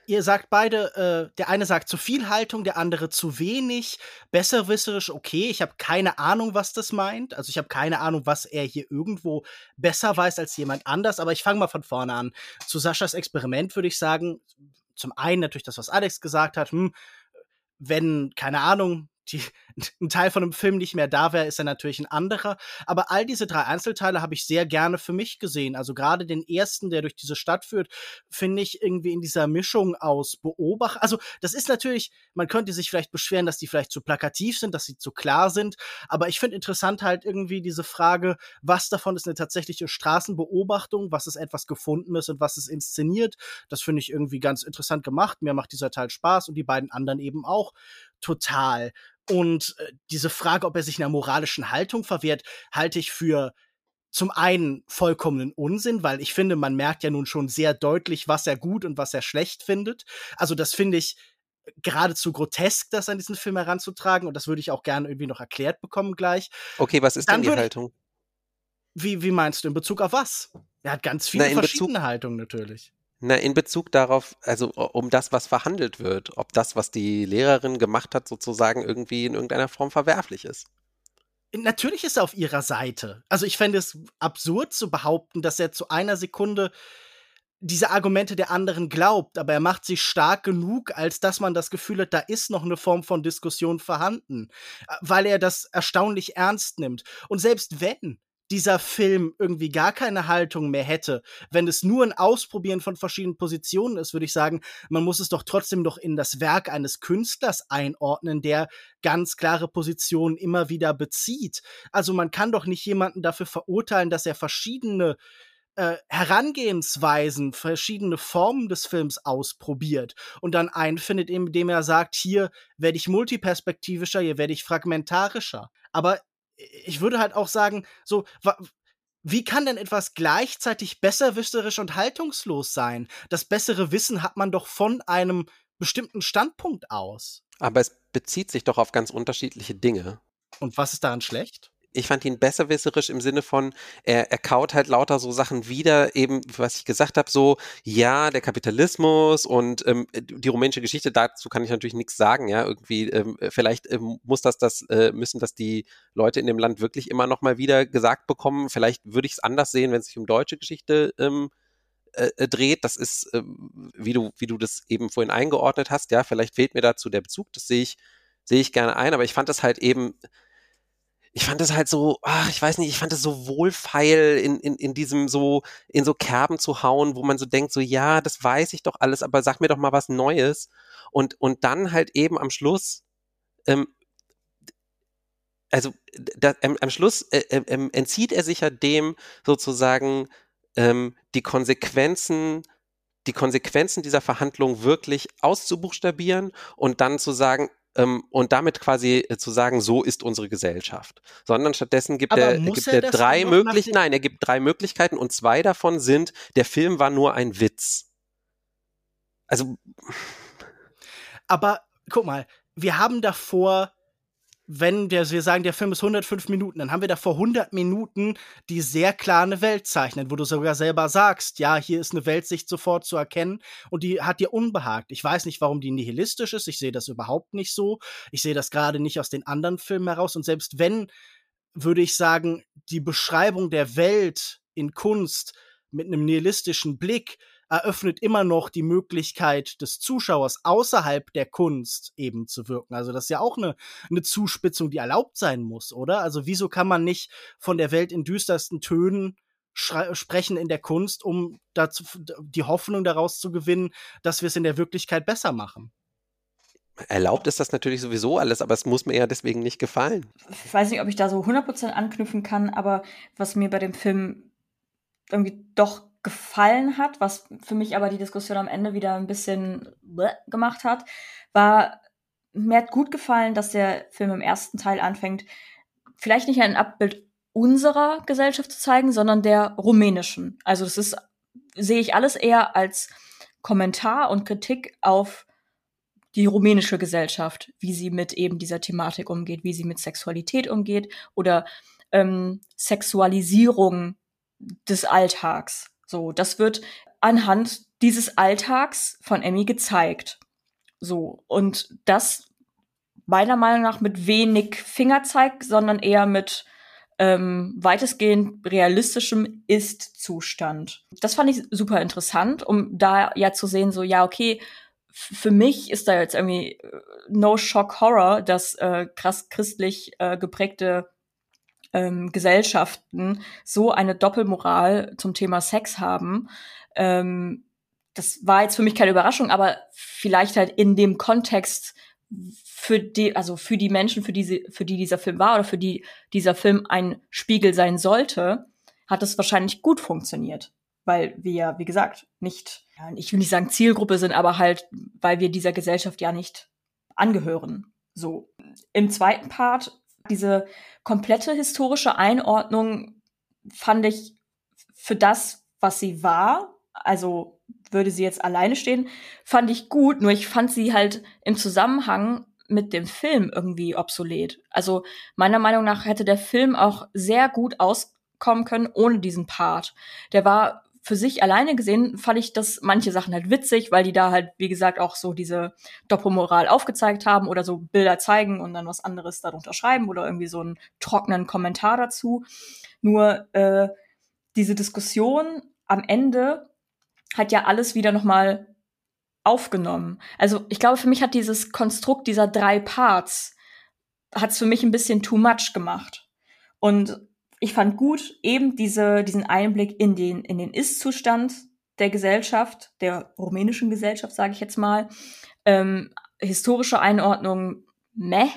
ihr sagt beide, äh, der eine sagt zu viel Haltung, der andere zu wenig. Besserwisserisch, okay. Ich habe keine Ahnung, was das meint. Also ich habe keine Ahnung, was er hier irgendwo besser weiß als jemand anders. Aber ich fange mal von vorne an. Zu Saschas Experiment würde ich sagen, zum einen natürlich das, was Alex gesagt hat. Hm, wenn, keine Ahnung, die, ein Teil von einem Film nicht mehr da wäre, ist er natürlich ein anderer. Aber all diese drei Einzelteile habe ich sehr gerne für mich gesehen. Also gerade den ersten, der durch diese Stadt führt, finde ich irgendwie in dieser Mischung aus Beobacht. Also das ist natürlich, man könnte sich vielleicht beschweren, dass die vielleicht zu plakativ sind, dass sie zu klar sind. Aber ich finde interessant halt irgendwie diese Frage, was davon ist eine tatsächliche Straßenbeobachtung, was ist etwas Gefundenes und was ist inszeniert. Das finde ich irgendwie ganz interessant gemacht. Mir macht dieser Teil Spaß und die beiden anderen eben auch total. Und äh, diese Frage, ob er sich einer moralischen Haltung verwehrt, halte ich für zum einen vollkommenen Unsinn, weil ich finde, man merkt ja nun schon sehr deutlich, was er gut und was er schlecht findet. Also das finde ich geradezu grotesk, das an diesen Film heranzutragen. Und das würde ich auch gerne irgendwie noch erklärt bekommen gleich. Okay, was ist Dann denn die Haltung? Wie, wie meinst du, in Bezug auf was? Er hat ganz viele Na, verschiedene Bezug, Haltungen natürlich. Na, in Bezug darauf, also um das, was verhandelt wird, ob das, was die Lehrerin gemacht hat, sozusagen irgendwie in irgendeiner Form verwerflich ist. Natürlich ist er auf ihrer Seite. Also ich fände es absurd zu behaupten, dass er zu einer Sekunde diese Argumente der anderen glaubt, aber er macht sie stark genug, als dass man das Gefühl hat, da ist noch eine Form von Diskussion vorhanden, weil er das erstaunlich ernst nimmt. Und selbst wenn dieser Film irgendwie gar keine Haltung mehr hätte, wenn es nur ein Ausprobieren von verschiedenen Positionen ist, würde ich sagen, man muss es doch trotzdem doch in das Werk eines Künstlers einordnen, der ganz klare Positionen immer wieder bezieht. Also man kann doch nicht jemanden dafür verurteilen, dass er verschiedene äh, Herangehensweisen, verschiedene Formen des Films ausprobiert und dann einen findet, indem er sagt, hier werde ich multiperspektivischer, hier werde ich fragmentarischer. Aber ich würde halt auch sagen, so, wie kann denn etwas gleichzeitig besserwisserisch und haltungslos sein? Das bessere Wissen hat man doch von einem bestimmten Standpunkt aus. Aber es bezieht sich doch auf ganz unterschiedliche Dinge. Und was ist daran schlecht? Ich fand ihn besserwisserisch im Sinne von, er, er kaut halt lauter so Sachen wieder, eben, was ich gesagt habe, so, ja, der Kapitalismus und ähm, die rumänische Geschichte, dazu kann ich natürlich nichts sagen, ja, irgendwie, ähm, vielleicht ähm, muss das, das, äh, müssen das die Leute in dem Land wirklich immer noch mal wieder gesagt bekommen. Vielleicht würde ich es anders sehen, wenn es sich um deutsche Geschichte ähm, äh, äh, dreht. Das ist, äh, wie du, wie du das eben vorhin eingeordnet hast, ja, vielleicht fehlt mir dazu der Bezug, das sehe ich, sehe ich gerne ein, aber ich fand das halt eben, ich fand es halt so, ach, ich weiß nicht, ich fand es so wohlfeil, in, in, in diesem so, in so Kerben zu hauen, wo man so denkt, so, ja, das weiß ich doch alles, aber sag mir doch mal was Neues. Und, und dann halt eben am Schluss, ähm, also da, ähm, am Schluss äh, äh, ähm, entzieht er sich ja dem sozusagen ähm, die Konsequenzen die Konsequenzen dieser Verhandlung wirklich auszubuchstabieren und dann zu sagen, ähm, und damit quasi äh, zu sagen, so ist unsere Gesellschaft. Sondern stattdessen gibt er, gibt er, er drei Möglichkeiten, nein, er gibt drei Möglichkeiten und zwei davon sind, der Film war nur ein Witz. Also. Aber guck mal, wir haben davor wenn der, wir sagen, der Film ist 105 Minuten, dann haben wir da vor 100 Minuten die sehr klar eine Welt zeichnen, wo du sogar selber sagst, ja, hier ist eine Weltsicht sofort zu erkennen und die hat dir unbehagt. Ich weiß nicht, warum die nihilistisch ist, ich sehe das überhaupt nicht so. Ich sehe das gerade nicht aus den anderen Filmen heraus und selbst wenn, würde ich sagen, die Beschreibung der Welt in Kunst mit einem nihilistischen Blick eröffnet immer noch die Möglichkeit des Zuschauers außerhalb der Kunst eben zu wirken. Also das ist ja auch eine, eine Zuspitzung, die erlaubt sein muss, oder? Also wieso kann man nicht von der Welt in düstersten Tönen sprechen in der Kunst, um dazu, die Hoffnung daraus zu gewinnen, dass wir es in der Wirklichkeit besser machen? Erlaubt ist das natürlich sowieso alles, aber es muss mir ja deswegen nicht gefallen. Ich weiß nicht, ob ich da so 100% anknüpfen kann, aber was mir bei dem Film irgendwie doch gefallen hat, was für mich aber die Diskussion am Ende wieder ein bisschen gemacht hat, war, mir hat gut gefallen, dass der Film im ersten Teil anfängt, vielleicht nicht ein Abbild unserer Gesellschaft zu zeigen, sondern der rumänischen. Also das ist, sehe ich alles eher als Kommentar und Kritik auf die rumänische Gesellschaft, wie sie mit eben dieser Thematik umgeht, wie sie mit Sexualität umgeht oder ähm, Sexualisierung des Alltags. So, das wird anhand dieses Alltags von Emmy gezeigt. So, und das meiner Meinung nach mit wenig Fingerzeig, sondern eher mit ähm, weitestgehend realistischem Ist-Zustand. Das fand ich super interessant, um da ja zu sehen, so, ja, okay, für mich ist da jetzt irgendwie äh, no shock horror, dass äh, krass christlich äh, geprägte ähm, Gesellschaften so eine Doppelmoral zum Thema Sex haben. Ähm, das war jetzt für mich keine Überraschung, aber vielleicht halt in dem Kontext für die, also für die Menschen, für die, sie, für die dieser Film war oder für die dieser Film ein Spiegel sein sollte, hat es wahrscheinlich gut funktioniert. Weil wir, wie gesagt, nicht, ich will nicht sagen Zielgruppe sind, aber halt, weil wir dieser Gesellschaft ja nicht angehören. So. Im zweiten Part diese komplette historische Einordnung fand ich für das, was sie war, also würde sie jetzt alleine stehen, fand ich gut, nur ich fand sie halt im Zusammenhang mit dem Film irgendwie obsolet. Also meiner Meinung nach hätte der Film auch sehr gut auskommen können ohne diesen Part. Der war für sich alleine gesehen fand ich das manche Sachen halt witzig, weil die da halt, wie gesagt, auch so diese Doppelmoral aufgezeigt haben oder so Bilder zeigen und dann was anderes darunter schreiben oder irgendwie so einen trockenen Kommentar dazu. Nur äh, diese Diskussion am Ende hat ja alles wieder nochmal aufgenommen. Also ich glaube, für mich hat dieses Konstrukt dieser drei Parts hat es für mich ein bisschen too much gemacht. Und ich fand gut eben diese, diesen Einblick in den, in den Ist-Zustand der Gesellschaft, der rumänischen Gesellschaft, sage ich jetzt mal. Ähm, historische Einordnung, meh.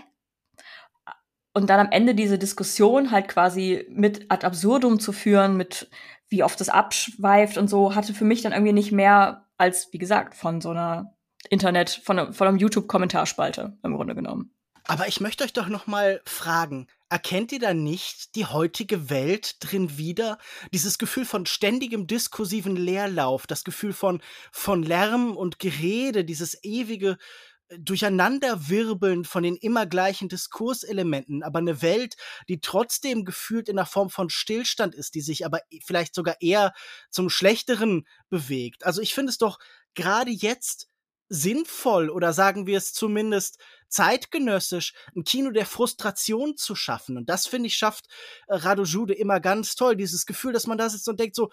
Und dann am Ende diese Diskussion halt quasi mit ad absurdum zu führen, mit wie oft es abschweift und so, hatte für mich dann irgendwie nicht mehr als, wie gesagt, von so einer Internet, von, von einem YouTube-Kommentarspalte im Grunde genommen. Aber ich möchte euch doch noch mal fragen, erkennt ihr da nicht die heutige Welt drin wieder? Dieses Gefühl von ständigem diskursiven Leerlauf, das Gefühl von, von Lärm und Gerede, dieses ewige Durcheinanderwirbeln von den immer gleichen Diskurselementen, aber eine Welt, die trotzdem gefühlt in der Form von Stillstand ist, die sich aber e, vielleicht sogar eher zum Schlechteren bewegt. Also ich finde es doch gerade jetzt sinnvoll oder sagen wir es zumindest zeitgenössisch, ein Kino der Frustration zu schaffen. Und das, finde ich, schafft äh, Rado Jude immer ganz toll. Dieses Gefühl, dass man da sitzt und denkt so,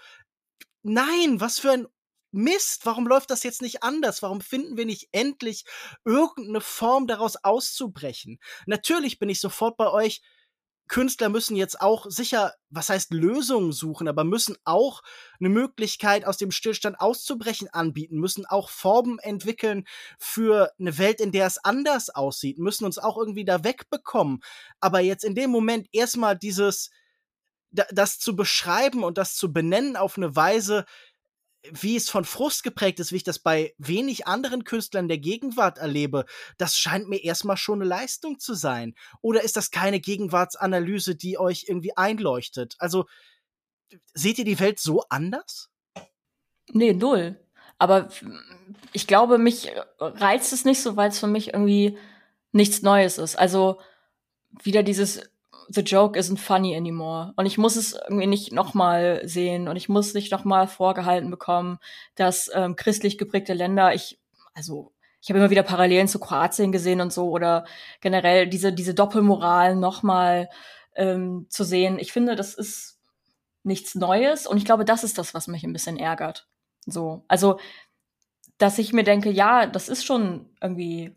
nein, was für ein Mist, warum läuft das jetzt nicht anders? Warum finden wir nicht endlich irgendeine Form daraus auszubrechen? Natürlich bin ich sofort bei euch. Künstler müssen jetzt auch sicher, was heißt Lösungen suchen, aber müssen auch eine Möglichkeit aus dem Stillstand auszubrechen anbieten, müssen auch Formen entwickeln für eine Welt, in der es anders aussieht, müssen uns auch irgendwie da wegbekommen. Aber jetzt in dem Moment erstmal dieses, das zu beschreiben und das zu benennen auf eine Weise, wie es von Frust geprägt ist, wie ich das bei wenig anderen Künstlern der Gegenwart erlebe, das scheint mir erstmal schon eine Leistung zu sein. Oder ist das keine Gegenwartsanalyse, die euch irgendwie einleuchtet? Also, seht ihr die Welt so anders? Nee, null. Aber ich glaube, mich reizt es nicht so, weil es für mich irgendwie nichts Neues ist. Also wieder dieses the joke isn't funny anymore. Und ich muss es irgendwie nicht nochmal sehen und ich muss nicht nochmal vorgehalten bekommen, dass ähm, christlich geprägte Länder, ich, also ich habe immer wieder Parallelen zu Kroatien gesehen und so oder generell diese, diese Doppelmoral nochmal ähm, zu sehen. Ich finde, das ist nichts Neues und ich glaube, das ist das, was mich ein bisschen ärgert. So, also, dass ich mir denke, ja, das ist schon irgendwie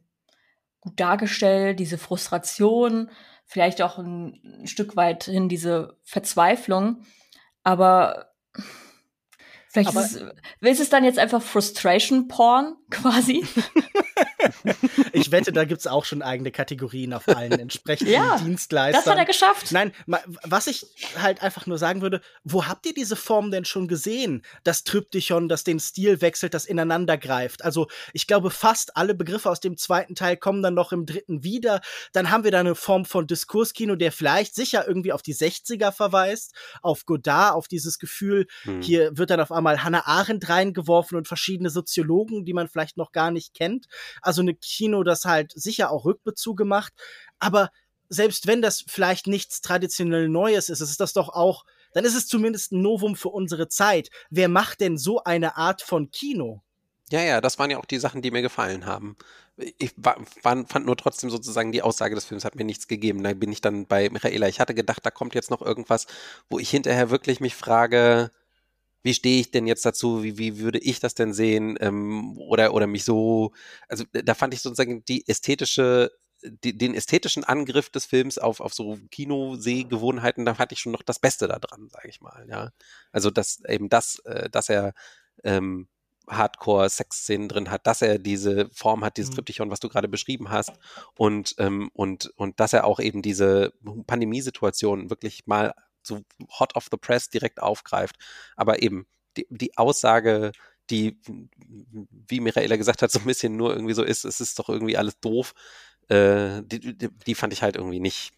gut dargestellt, diese Frustration, vielleicht auch ein, Stück weit hin diese Verzweiflung. Aber vielleicht Aber ist, es, ist es dann jetzt einfach Frustration Porn quasi. ich wette, da gibt es auch schon eigene Kategorien auf allen entsprechenden ja, Dienstleistern. Das hat er geschafft. Nein, was ich halt einfach nur sagen würde, wo habt ihr diese Form denn schon gesehen? Das Tryptychon, das den Stil wechselt, das ineinander greift. Also ich glaube, fast alle Begriffe aus dem zweiten Teil kommen dann noch im dritten wieder. Dann haben wir da eine Form von Diskurskino, der vielleicht sicher irgendwie auf die 60er verweist, auf Godard, auf dieses Gefühl, hm. hier wird dann auf einmal Hannah Arendt reingeworfen und verschiedene Soziologen, die man vielleicht noch gar nicht kennt. Also Kino, das halt sicher auch Rückbezüge macht. Aber selbst wenn das vielleicht nichts traditionell Neues ist, ist das doch auch, dann ist es zumindest ein Novum für unsere Zeit. Wer macht denn so eine Art von Kino? Ja, ja, das waren ja auch die Sachen, die mir gefallen haben. Ich war, fand nur trotzdem sozusagen, die Aussage des Films hat mir nichts gegeben. Da bin ich dann bei Michaela. Ich hatte gedacht, da kommt jetzt noch irgendwas, wo ich hinterher wirklich mich frage, wie stehe ich denn jetzt dazu, wie, wie würde ich das denn sehen ähm, oder, oder mich so, also da fand ich sozusagen die ästhetische die, den ästhetischen Angriff des Films auf, auf so Kinosehgewohnheiten, da hatte ich schon noch das Beste daran, sage ich mal, ja. Also, dass eben das, äh, dass er ähm, Hardcore-Sex-Szenen drin hat, dass er diese Form hat, dieses mhm. Triptychon, was du gerade beschrieben hast, und, ähm, und, und dass er auch eben diese Pandemiesituation wirklich mal so hot off the press direkt aufgreift. Aber eben die, die Aussage, die, wie Michaela gesagt hat, so ein bisschen nur irgendwie so ist, es ist doch irgendwie alles doof, äh, die, die, die fand ich halt irgendwie nicht,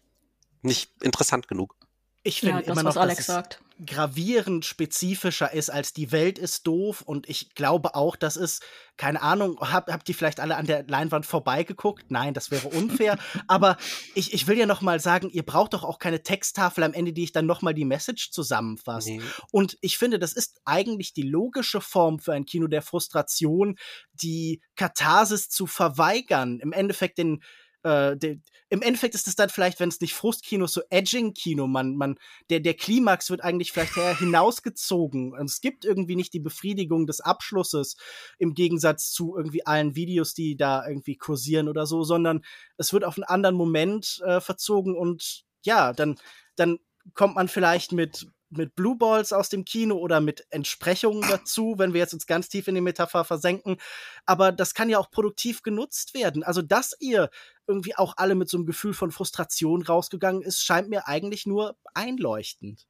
nicht interessant genug. Ich finde ja, immer noch, dass es gravierend spezifischer ist als die Welt ist doof und ich glaube auch, dass es, keine Ahnung, hab, habt ihr vielleicht alle an der Leinwand vorbeigeguckt? Nein, das wäre unfair. aber ich, ich will ja noch mal sagen, ihr braucht doch auch keine Texttafel am Ende, die ich dann noch mal die Message zusammenfasse. Nee. Und ich finde, das ist eigentlich die logische Form für ein Kino der Frustration, die Katharsis zu verweigern. Im Endeffekt den äh, de, im Endeffekt ist es dann vielleicht, wenn es nicht Frustkino, so Edging-Kino, man, man, der, der Klimax wird eigentlich vielleicht hinausgezogen. Und es gibt irgendwie nicht die Befriedigung des Abschlusses im Gegensatz zu irgendwie allen Videos, die da irgendwie kursieren oder so, sondern es wird auf einen anderen Moment äh, verzogen und ja, dann, dann kommt man vielleicht mit mit Blue Balls aus dem Kino oder mit Entsprechungen dazu, wenn wir jetzt uns ganz tief in die Metapher versenken. Aber das kann ja auch produktiv genutzt werden. Also, dass ihr irgendwie auch alle mit so einem Gefühl von Frustration rausgegangen ist, scheint mir eigentlich nur einleuchtend.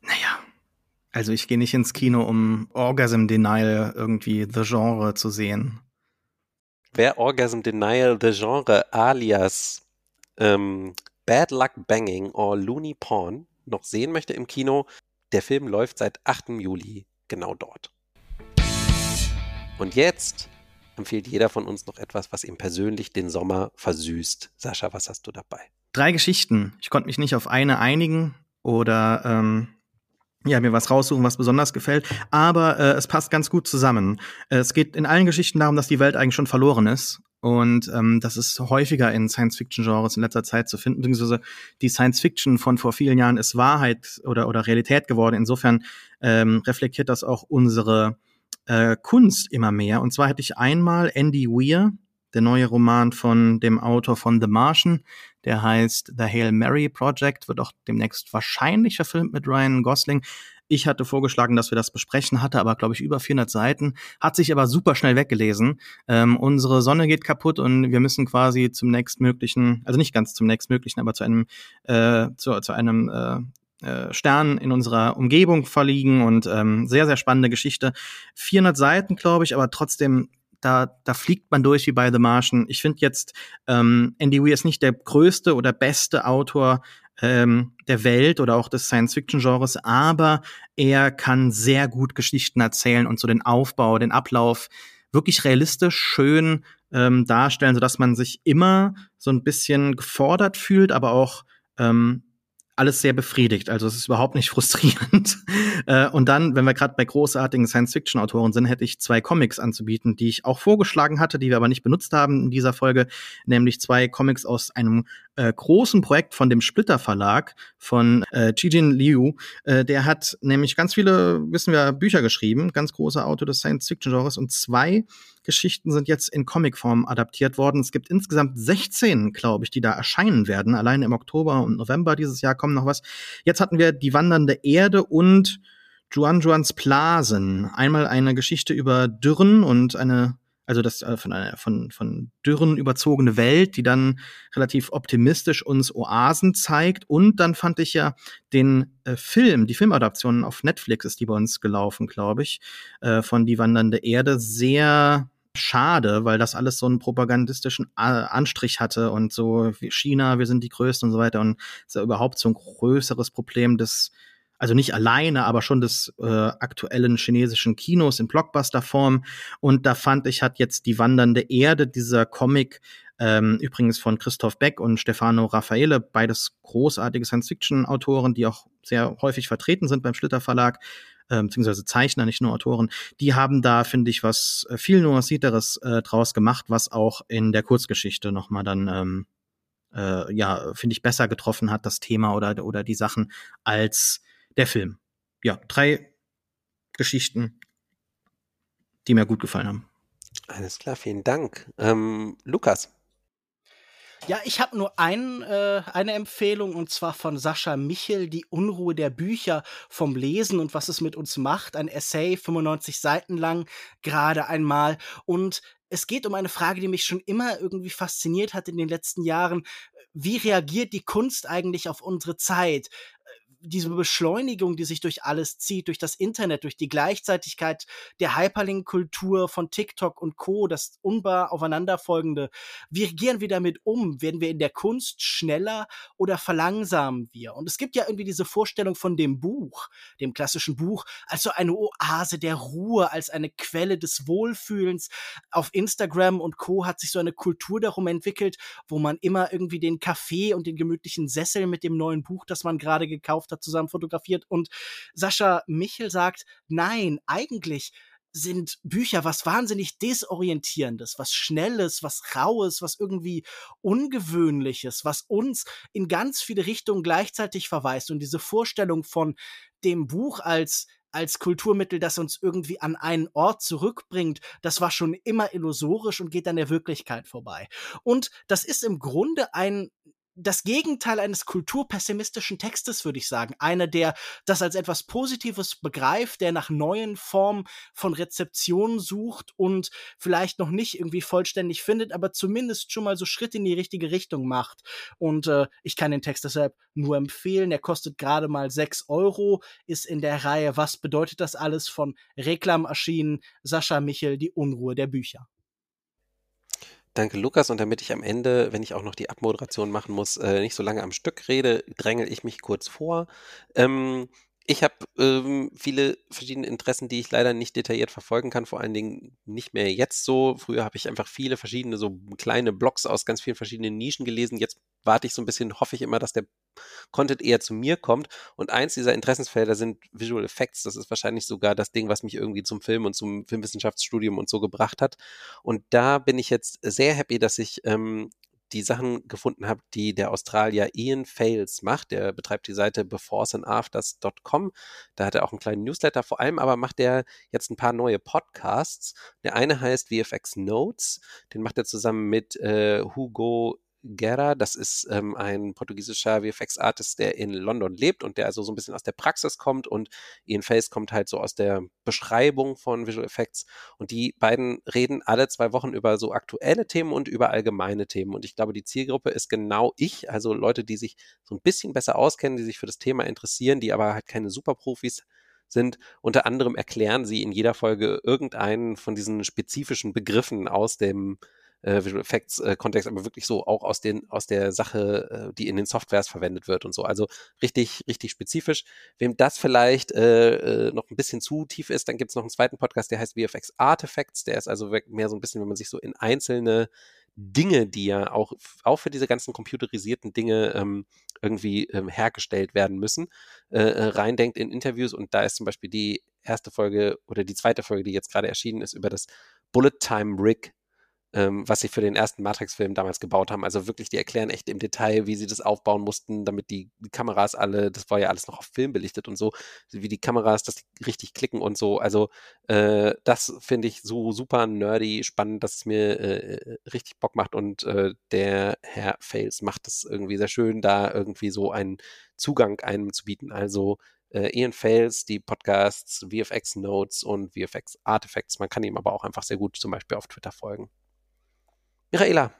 Naja. Also ich gehe nicht ins Kino, um Orgasm Denial irgendwie the Genre zu sehen. Wer Orgasm Denial the Genre alias ähm, Bad Luck Banging or Looney Porn noch sehen möchte im Kino, der Film läuft seit 8. Juli genau dort. Und jetzt empfiehlt jeder von uns noch etwas, was ihm persönlich den Sommer versüßt. Sascha, was hast du dabei? Drei Geschichten. Ich konnte mich nicht auf eine einigen oder ähm, ja, mir was raussuchen, was besonders gefällt. Aber äh, es passt ganz gut zusammen. Es geht in allen Geschichten darum, dass die Welt eigentlich schon verloren ist. Und ähm, das ist häufiger in Science-Fiction-Genres in letzter Zeit zu finden, beziehungsweise die Science-Fiction von vor vielen Jahren ist Wahrheit oder, oder Realität geworden. Insofern ähm, reflektiert das auch unsere äh, Kunst immer mehr. Und zwar hätte ich einmal Andy Weir, der neue Roman von dem Autor von The Martian, der heißt The Hail Mary Project, wird auch demnächst wahrscheinlich verfilmt mit Ryan Gosling. Ich hatte vorgeschlagen, dass wir das besprechen, hatte aber, glaube ich, über 400 Seiten, hat sich aber super schnell weggelesen. Ähm, unsere Sonne geht kaputt und wir müssen quasi zum nächstmöglichen, also nicht ganz zum nächstmöglichen, aber zu einem, äh, zu, zu einem äh, äh, Stern in unserer Umgebung verliegen und ähm, sehr, sehr spannende Geschichte. 400 Seiten, glaube ich, aber trotzdem da, da fliegt man durch wie bei The Martian. Ich finde jetzt, ähm, Andy Weir ist nicht der größte oder beste Autor ähm, der Welt oder auch des Science-Fiction-Genres, aber er kann sehr gut Geschichten erzählen und so den Aufbau, den Ablauf wirklich realistisch, schön ähm, darstellen, sodass man sich immer so ein bisschen gefordert fühlt, aber auch ähm, alles sehr befriedigt. Also es ist überhaupt nicht frustrierend. Äh, und dann, wenn wir gerade bei großartigen Science-Fiction-Autoren sind, hätte ich zwei Comics anzubieten, die ich auch vorgeschlagen hatte, die wir aber nicht benutzt haben in dieser Folge, nämlich zwei Comics aus einem äh, großen Projekt von dem Splitter Verlag von äh, Chijin Liu. Äh, der hat nämlich ganz viele, wissen wir, Bücher geschrieben, ganz großer Autor des Science-Fiction-Genres und zwei Geschichten sind jetzt in Comicform adaptiert worden. Es gibt insgesamt 16, glaube ich, die da erscheinen werden. Allein im Oktober und November dieses Jahr kommen noch was. Jetzt hatten wir Die wandernde Erde und Juan Juans Blasen. Einmal eine Geschichte über Dürren und eine also das äh, von einer von von Dürren überzogene Welt, die dann relativ optimistisch uns Oasen zeigt. Und dann fand ich ja den äh, Film, die Filmadaption auf Netflix ist die bei uns gelaufen, glaube ich, äh, von Die wandernde Erde sehr schade, weil das alles so einen propagandistischen äh, Anstrich hatte und so China, wir sind die Größten und so weiter. Und ist ja überhaupt so ein größeres Problem des, also nicht alleine, aber schon des äh, aktuellen chinesischen Kinos in Blockbuster-Form. Und da fand ich, hat jetzt die wandernde Erde, dieser Comic, ähm, übrigens von Christoph Beck und Stefano Raffaele, beides großartige Science-Fiction-Autoren, die auch sehr häufig vertreten sind beim Schlitter Verlag, äh, beziehungsweise Zeichner, nicht nur Autoren, die haben da, finde ich, was äh, viel nuancierteres äh, draus gemacht, was auch in der Kurzgeschichte nochmal dann, ähm, äh, ja, finde ich, besser getroffen hat, das Thema oder, oder die Sachen, als der Film. Ja, drei Geschichten, die mir gut gefallen haben. Alles klar, vielen Dank. Ähm, Lukas. Ja, ich habe nur ein, äh, eine Empfehlung und zwar von Sascha Michel, Die Unruhe der Bücher vom Lesen und was es mit uns macht. Ein Essay, 95 Seiten lang, gerade einmal. Und es geht um eine Frage, die mich schon immer irgendwie fasziniert hat in den letzten Jahren. Wie reagiert die Kunst eigentlich auf unsere Zeit? Diese Beschleunigung, die sich durch alles zieht, durch das Internet, durch die Gleichzeitigkeit der Hyperlink-Kultur von TikTok und Co., das unbar aufeinanderfolgende. Wie reagieren wir damit um? Werden wir in der Kunst schneller oder verlangsamen wir? Und es gibt ja irgendwie diese Vorstellung von dem Buch, dem klassischen Buch, als so eine Oase der Ruhe, als eine Quelle des Wohlfühlens. Auf Instagram und Co. hat sich so eine Kultur darum entwickelt, wo man immer irgendwie den Kaffee und den gemütlichen Sessel mit dem neuen Buch, das man gerade gekauft gekauft hat, zusammen fotografiert. Und Sascha Michel sagt, nein, eigentlich sind Bücher was wahnsinnig desorientierendes, was schnelles, was raues, was irgendwie ungewöhnliches, was uns in ganz viele Richtungen gleichzeitig verweist und diese Vorstellung von dem Buch als als Kulturmittel, das uns irgendwie an einen Ort zurückbringt, das war schon immer illusorisch und geht an der Wirklichkeit vorbei. Und das ist im Grunde ein das Gegenteil eines kulturpessimistischen Textes, würde ich sagen. Einer, der das als etwas Positives begreift, der nach neuen Formen von Rezeption sucht und vielleicht noch nicht irgendwie vollständig findet, aber zumindest schon mal so Schritte in die richtige Richtung macht. Und äh, ich kann den Text deshalb nur empfehlen. Er kostet gerade mal sechs Euro, ist in der Reihe Was bedeutet das alles von Reklam erschienen. Sascha Michel, Die Unruhe der Bücher. Danke, Lukas. Und damit ich am Ende, wenn ich auch noch die Abmoderation machen muss, äh, nicht so lange am Stück rede, drängel ich mich kurz vor. Ähm, ich habe ähm, viele verschiedene Interessen, die ich leider nicht detailliert verfolgen kann, vor allen Dingen nicht mehr jetzt so. Früher habe ich einfach viele verschiedene, so kleine Blogs aus ganz vielen verschiedenen Nischen gelesen. Jetzt warte ich so ein bisschen, hoffe ich immer, dass der Content eher zu mir kommt. Und eins dieser Interessensfelder sind Visual Effects. Das ist wahrscheinlich sogar das Ding, was mich irgendwie zum Film und zum Filmwissenschaftsstudium und so gebracht hat. Und da bin ich jetzt sehr happy, dass ich ähm, die Sachen gefunden habe, die der Australier Ian Fails macht. Der betreibt die Seite beforesandAfters.com. Da hat er auch einen kleinen Newsletter. Vor allem aber macht er jetzt ein paar neue Podcasts. Der eine heißt VFX Notes. Den macht er zusammen mit äh, Hugo Guerra, das ist ähm, ein portugiesischer VFX-Artist, der in London lebt und der also so ein bisschen aus der Praxis kommt und Ian Face kommt halt so aus der Beschreibung von Visual Effects und die beiden reden alle zwei Wochen über so aktuelle Themen und über allgemeine Themen und ich glaube, die Zielgruppe ist genau ich, also Leute, die sich so ein bisschen besser auskennen, die sich für das Thema interessieren, die aber halt keine Superprofis sind. Unter anderem erklären sie in jeder Folge irgendeinen von diesen spezifischen Begriffen aus dem äh, Visual Effects äh, Kontext, aber wirklich so auch aus den aus der Sache, äh, die in den Softwares verwendet wird und so. Also richtig richtig spezifisch. Wem das vielleicht äh, äh, noch ein bisschen zu tief ist, dann gibt es noch einen zweiten Podcast, der heißt VFX Artifacts. Der ist also mehr so ein bisschen, wenn man sich so in einzelne Dinge, die ja auch, auch für diese ganzen computerisierten Dinge ähm, irgendwie ähm, hergestellt werden müssen, äh, äh reindenkt in Interviews. Und da ist zum Beispiel die erste Folge oder die zweite Folge, die jetzt gerade erschienen ist, über das Bullet Time Rig ähm, was sie für den ersten Matrix-Film damals gebaut haben. Also wirklich, die erklären echt im Detail, wie sie das aufbauen mussten, damit die, Kameras alle, das war ja alles noch auf Film belichtet und so, wie die Kameras, die richtig klicken und so. Also äh, das finde ich so super nerdy, spannend, dass es mir äh, richtig Bock macht und äh, der Herr Fails macht das irgendwie sehr schön, da irgendwie so einen Zugang einem zu bieten. Also äh, Ian Fails, die Podcasts, VFX Notes und VFX Artifacts. Man kann ihm aber auch einfach sehr gut zum Beispiel auf Twitter folgen. Michaela.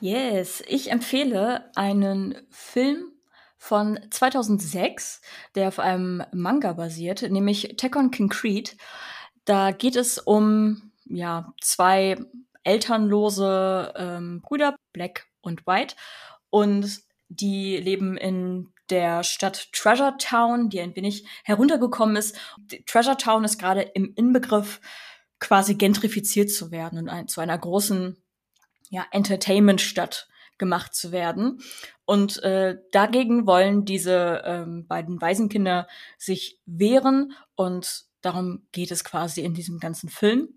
Yes, ich empfehle einen Film von 2006, der auf einem Manga basiert, nämlich Tekken Concrete. Da geht es um ja zwei elternlose ähm, Brüder, Black und White, und die leben in der Stadt Treasure Town, die ein wenig heruntergekommen ist. Treasure Town ist gerade im Inbegriff quasi gentrifiziert zu werden und ein, zu einer großen ja, Entertainment-Stadt gemacht zu werden. Und äh, dagegen wollen diese ähm, beiden Waisenkinder sich wehren und darum geht es quasi in diesem ganzen Film.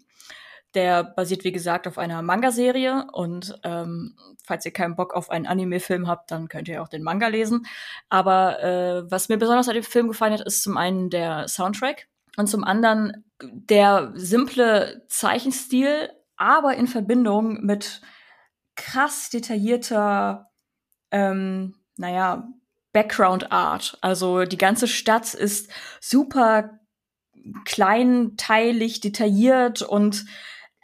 Der basiert, wie gesagt, auf einer Manga-Serie und ähm, falls ihr keinen Bock auf einen Anime-Film habt, dann könnt ihr auch den Manga lesen. Aber äh, was mir besonders an dem Film gefallen hat, ist zum einen der Soundtrack und zum anderen der simple Zeichenstil, aber in Verbindung mit krass detaillierter, ähm, naja, Background Art. Also die ganze Stadt ist super kleinteilig, detailliert und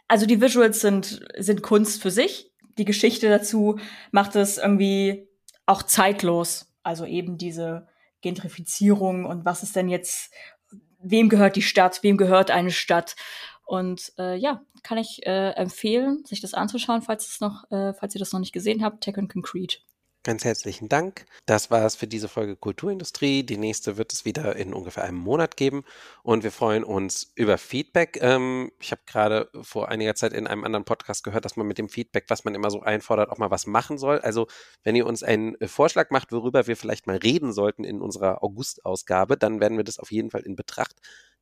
also die Visuals sind, sind Kunst für sich. Die Geschichte dazu macht es irgendwie auch zeitlos. Also eben diese Gentrifizierung und was ist denn jetzt wem gehört die Stadt, wem gehört eine Stadt. Und äh, ja, kann ich äh, empfehlen, sich das anzuschauen, falls, es noch, äh, falls ihr das noch nicht gesehen habt. And Concrete. Ganz herzlichen Dank. Das war es für diese Folge Kulturindustrie. Die nächste wird es wieder in ungefähr einem Monat geben und wir freuen uns über Feedback. Ähm, ich habe gerade vor einiger Zeit in einem anderen Podcast gehört, dass man mit dem Feedback, was man immer so einfordert, auch mal was machen soll. Also wenn ihr uns einen Vorschlag macht, worüber wir vielleicht mal reden sollten in unserer August-Ausgabe, dann werden wir das auf jeden Fall in Betracht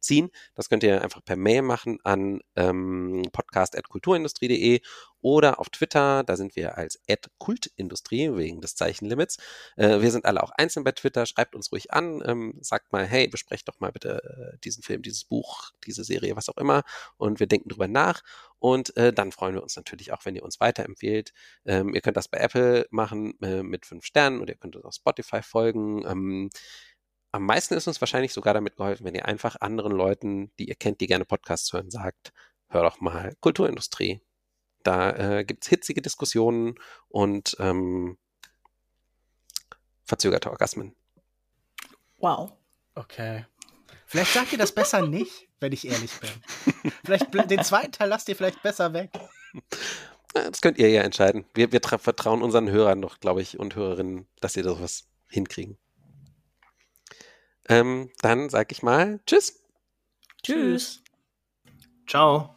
ziehen. Das könnt ihr einfach per Mail machen an ähm, podcast.kulturindustrie.de oder auf Twitter, da sind wir als Kultindustrie wegen des Zeichenlimits. Äh, wir sind alle auch einzeln bei Twitter, schreibt uns ruhig an, ähm, sagt mal, hey, besprecht doch mal bitte äh, diesen Film, dieses Buch, diese Serie, was auch immer und wir denken drüber nach und äh, dann freuen wir uns natürlich auch, wenn ihr uns weiterempfehlt. Ähm, ihr könnt das bei Apple machen äh, mit fünf Sternen und ihr könnt uns auf Spotify folgen. Ähm, am meisten ist uns wahrscheinlich sogar damit geholfen, wenn ihr einfach anderen Leuten, die ihr kennt, die gerne Podcasts hören, sagt, hör doch mal Kulturindustrie. Da äh, gibt es hitzige Diskussionen und ähm, verzögerte Orgasmen. Wow. Okay. Vielleicht sagt ihr das besser nicht, wenn ich ehrlich bin. Vielleicht den zweiten Teil lasst ihr vielleicht besser weg. Das könnt ihr ja entscheiden. Wir, wir vertrauen unseren Hörern doch, glaube ich, und Hörerinnen, dass sie das was hinkriegen. Ähm, dann sage ich mal Tschüss. Tschüss. Ciao.